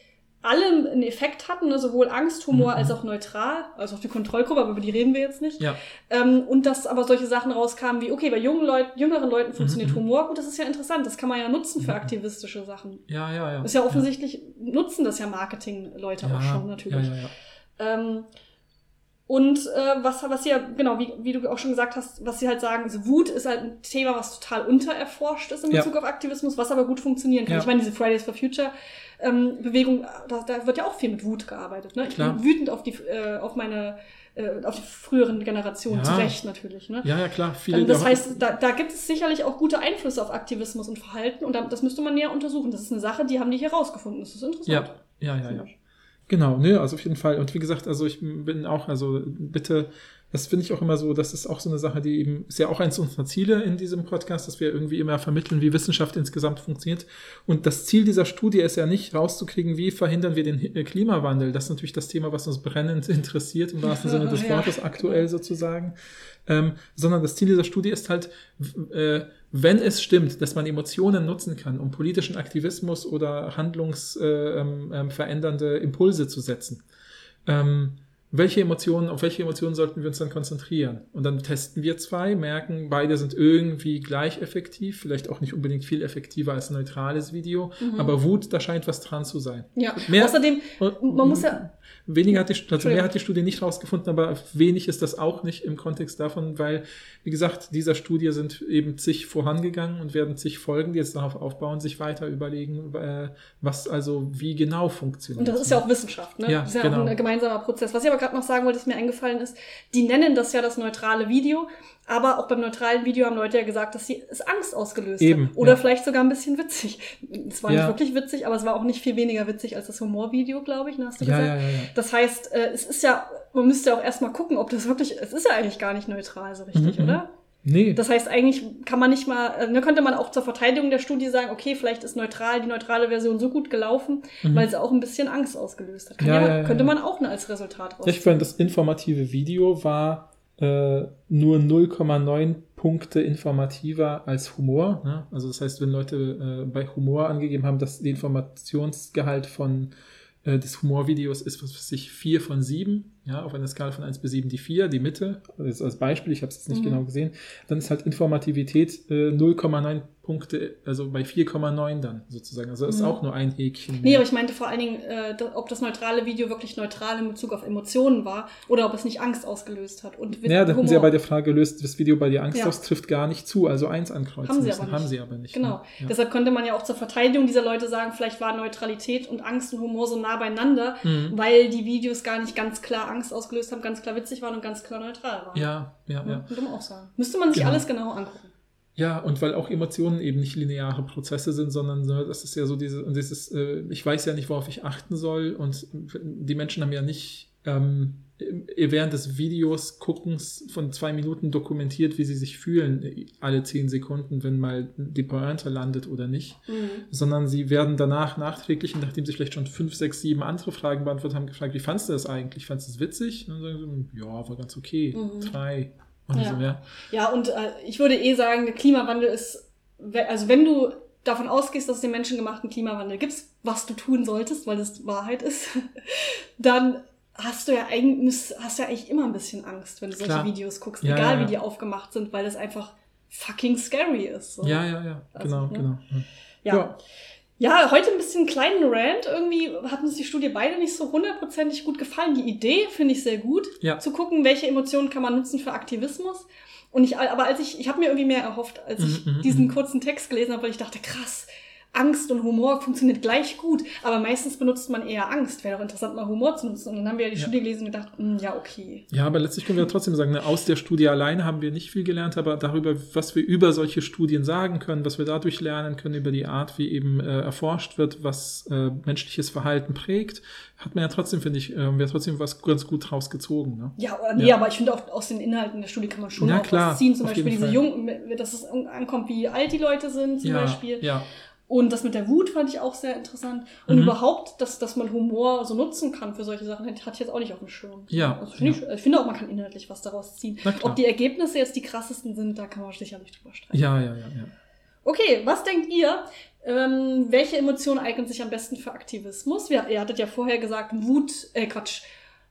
alle einen Effekt hatten, ne? sowohl Angst, Humor Mhm. als auch neutral, also auch die Kontrollgruppe, aber über die reden wir jetzt nicht. Ja, Ähm, und dass aber solche Sachen rauskamen wie, okay, bei jungen Leuten, jüngeren Leuten funktioniert Mhm. Humor gut, das ist ja interessant, das kann man ja nutzen für Mhm. aktivistische Sachen. ja, ja, ja. Ist ja offensichtlich, nutzen das ja Marketing-Leute auch schon natürlich. Ja, ja, ja. Ähm, und äh, was, was sie ja, genau, wie, wie du auch schon gesagt hast, was sie halt sagen, ist, Wut ist halt ein Thema, was total untererforscht ist in Ja. Bezug auf Aktivismus, was aber gut funktionieren kann. Ja. Ich meine, diese Fridays for Future ähm, Bewegung, da, da wird ja auch viel mit Wut gearbeitet. Ne? Ich Klar. bin wütend auf die, äh, auf meine, äh, auf die früheren Generationen, Ja. zu Recht natürlich. Ne? Ja, ja, klar. Viele das heißt, da, da gibt es sicherlich auch gute Einflüsse auf Aktivismus und Verhalten und da, das müsste man näher untersuchen. Das ist eine Sache, die haben die hier rausgefunden. Das ist interessant. Ja, ja, ja, ja. Genau, ne, also auf jeden Fall. Und wie gesagt, also ich bin auch, also bitte, das finde ich auch immer so, das ist auch so eine Sache, die eben, ist ja auch eins unserer Ziele in diesem Podcast, dass wir irgendwie immer vermitteln, wie Wissenschaft insgesamt funktioniert. Und das Ziel dieser Studie ist ja nicht rauszukriegen, wie verhindern wir den äh, Klimawandel. Das ist natürlich das Thema, was uns brennend interessiert, im wahrsten Sinne des. Wortes, aktuell sozusagen. Ähm, sondern das Ziel dieser Studie ist halt, äh, wenn es stimmt, dass man Emotionen nutzen kann, um politischen Aktivismus oder handlungsverändernde äh, ähm, ähm, Impulse zu setzen. Ähm, welche Emotionen, auf welche Emotionen sollten wir uns dann konzentrieren? Und dann testen wir zwei, merken, beide sind irgendwie gleich effektiv, vielleicht auch nicht unbedingt viel effektiver als ein neutrales Video, aber Wut, da scheint was dran zu sein. Ja, Mehr- außerdem, man muss ja, Weniger hat die, also mehr hat die Studie nicht rausgefunden, aber wenig ist das auch nicht im Kontext davon, weil, wie gesagt, dieser Studie sind eben zig vorangegangen und werden zig Folgen, die jetzt darauf aufbauen, sich weiter überlegen, äh, was also wie genau funktioniert. und das ist ja auch Wissenschaft, ne? Ja, das ist ja genau. auch ein gemeinsamer Prozess. Was ich aber gerade noch sagen wollte, ist mir eingefallen ist, die nennen das ja das neutrale Video, aber auch beim neutralen Video haben Leute ja gesagt, dass sie es Angst ausgelöst Eben, hat. Oder ja. vielleicht sogar ein bisschen witzig. Es war Ja. nicht wirklich witzig, aber es war auch nicht viel weniger witzig als das Humorvideo, glaube ich, ne, hast du ja, gesagt. Das heißt, äh, es ist ja, man müsste ja auch erstmal gucken, ob das wirklich, es ist ja eigentlich gar nicht neutral so richtig, Mhm, mhm. oder? Nee, Das heißt, eigentlich kann man nicht mal, äh, ne, könnte man auch zur Verteidigung der Studie sagen, okay, vielleicht ist neutral, die neutrale Version so gut gelaufen, weil sie auch ein bisschen Angst ausgelöst hat. Mhm. Ja, ja, ja, könnte man auch als Resultat raus. ich fand, das informative Video war äh, nur 0,9 Punkte informativer als Humor. Ne? Also das heißt, wenn Leute äh, bei Humor angegeben haben, dass der Informationsgehalt von äh, des Humorvideos ist, was weiß ich, 4 von 7, ja, auf einer Skala von 1 bis 7 die 4, die Mitte, also als Beispiel, ich habe es jetzt nicht Mhm. genau gesehen, dann ist halt Informativität äh, 0,9 Punkte, also bei 4,9 dann sozusagen. Also ist Mhm. auch nur ein Häkchen. Nee, mehr. aber ich meinte vor allen Dingen, äh, ob das neutrale Video wirklich neutral in Bezug auf Emotionen war oder ob es nicht Angst ausgelöst hat. Und Ja, da hatten sie ja bei der Frage gelöst, das Video bei dir Angst Ja. aus trifft gar nicht zu, also eins ankreuzen Haben sie müssen. aber nicht. Haben sie aber nicht. Genau. ne? Ja. Deshalb könnte man ja auch zur Verteidigung dieser Leute sagen, vielleicht war Neutralität und Angst und Humor so nah beieinander, Mhm. weil die Videos gar nicht ganz klar Angst ausgelöst haben, ganz klar witzig waren und ganz klar neutral waren. Ja, ja, ja. Könnte man auch sagen. Müsste man sich Genau. alles genau angucken. Ja, und weil auch Emotionen eben nicht lineare Prozesse sind, sondern so, das ist ja so diese, und dieses, äh, ich weiß ja nicht, worauf ich achten soll. Und die Menschen haben ja nicht ähm, während des Videos guckens von zwei Minuten dokumentiert, wie sie sich fühlen, äh, alle zehn Sekunden, wenn mal die Pointe landet oder nicht. Sondern sie werden danach nachträglich, nachdem sie vielleicht schon fünf, sechs, sieben andere Fragen beantwortet haben, gefragt, wie fandest du das eigentlich? Fandest du es witzig? Und dann sagen sie, ja, war ganz okay. Mhm. Drei. Oder Ja. so, ja. Ja, und äh, ich würde eh sagen, der Klimawandel ist, also wenn du davon ausgehst, dass es den menschengemachten Klimawandel gibt, was du tun solltest, weil das Wahrheit ist, dann hast du ja eigentlich, hast ja eigentlich immer ein bisschen Angst, wenn du solche Klar. Videos guckst, Ja, egal ja, ja. wie die aufgemacht sind, weil das einfach fucking scary ist. So. Ja, ja, ja, Also, genau, ne? genau. Ja. Ja. Ja, heute ein bisschen kleinen Rant. Irgendwie hat uns die Studie beide nicht so hundertprozentig gut gefallen. Die Idee finde ich sehr gut, zu gucken, welche Emotionen kann man nutzen für Aktivismus. Und ich, aber als ich, ich habe mir irgendwie mehr erhofft, als ich Mhm, mhm, diesen mhm. kurzen Text gelesen habe, weil ich dachte, krass, Angst und Humor funktioniert gleich gut, aber meistens benutzt man eher Angst. Wäre doch interessant, mal Humor zu nutzen. Und dann haben wir ja die Ja. Studie gelesen und gedacht, hm, ja, okay. Ja, aber letztlich können wir trotzdem sagen, ne, aus der Studie alleine haben wir nicht viel gelernt, aber darüber, was wir über solche Studien sagen können, was wir dadurch lernen können, über die Art, wie eben äh, erforscht wird, was äh, menschliches Verhalten prägt, hat man ja trotzdem, finde ich, äh, wir trotzdem was ganz gut draus gezogen. Ne? Ja, oder nee, Ja. aber ich finde auch aus den Inhalten der Studie kann man schon Ja, auch klar, was ziehen. Zum Beispiel diese Fall. Jungen, dass es ankommt, wie alt die Leute sind, zum ja, Beispiel. ja, Und das mit der Wut fand ich auch sehr interessant. Und Mhm. überhaupt, dass, dass man Humor so nutzen kann für solche Sachen, hatte ich jetzt auch nicht auf dem Schirm. Ja, Also finde ich, ich finde auch, man kann inhaltlich was daraus ziehen. Ob die Ergebnisse jetzt die krassesten sind, da kann man sicherlich drüber streiten. ja, ja, ja, ja. Okay, was denkt ihr? Ähm, welche Emotionen eignen sich am besten für Aktivismus? Wir, ihr hattet ja vorher gesagt, Wut, äh, Quatsch,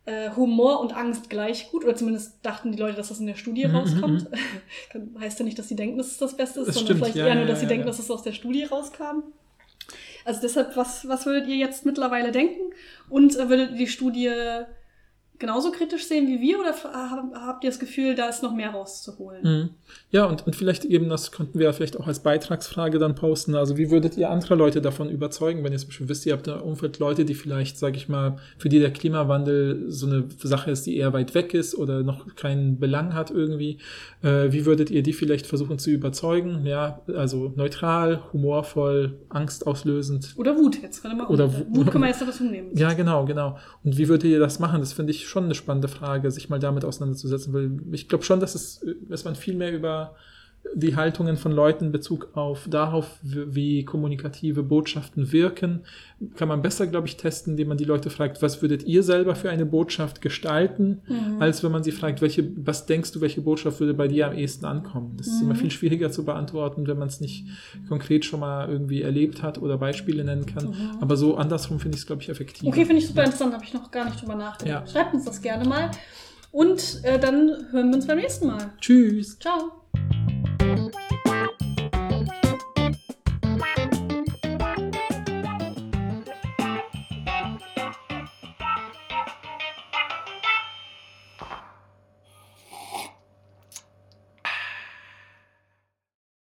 äh, Humor und Angst gleich gut. Oder zumindest dachten die Leute, dass das in der Studie Mhm, rauskommt. Kann- heißt ja nicht, dass sie denken, dass es das Beste ist, Das sondern stimmt, vielleicht ja, eher ja, nur, dass sie ja, denken, ja. dass es aus der Studie rauskam. Also deshalb, was, was würdet ihr jetzt mittlerweile denken? Und äh, würdet ihr die Studie genauso kritisch sehen wie wir oder habt ihr das Gefühl, da ist noch mehr rauszuholen? Mhm. Ja, und, und vielleicht eben, das könnten wir ja vielleicht auch als Beitragsfrage dann posten. Also, wie würdet ihr andere Leute davon überzeugen, wenn ihr zum Beispiel wisst, ihr habt im Umfeld Leute, die vielleicht, sage ich mal, für die der Klimawandel so eine Sache ist, die eher weit weg ist oder noch keinen Belang hat irgendwie. Äh, wie würdet ihr die vielleicht versuchen zu überzeugen? Ja, also neutral, humorvoll, angstauslösend. Oder Wut, jetzt kann man Oder Wut, Wut. Wut kann man jetzt dazu nehmen. Ja, genau, genau. Und wie würdet ihr das machen? Das finde ich schon eine spannende Frage, sich mal damit auseinanderzusetzen, weil ich glaube schon, dass es, dass man viel mehr über die Haltungen von Leuten in Bezug auf darauf, wie kommunikative Botschaften wirken, kann man besser, glaube ich, testen, indem man die Leute fragt, was würdet ihr selber für eine Botschaft gestalten, Mhm. als wenn man sie fragt, welche, was denkst du, welche Botschaft würde bei dir am ehesten ankommen? Das ist immer Mhm. viel schwieriger zu beantworten, wenn man es nicht konkret schon mal irgendwie erlebt hat oder Beispiele nennen kann. Mhm. Aber so andersrum finde ich es, glaube ich, effektiv. Okay, finde ich super interessant, habe ich noch gar nicht drüber nachgedacht. Ja. Schreibt uns das gerne mal. Und äh, dann hören wir uns beim nächsten Mal. Tschüss. Ciao. Thank you.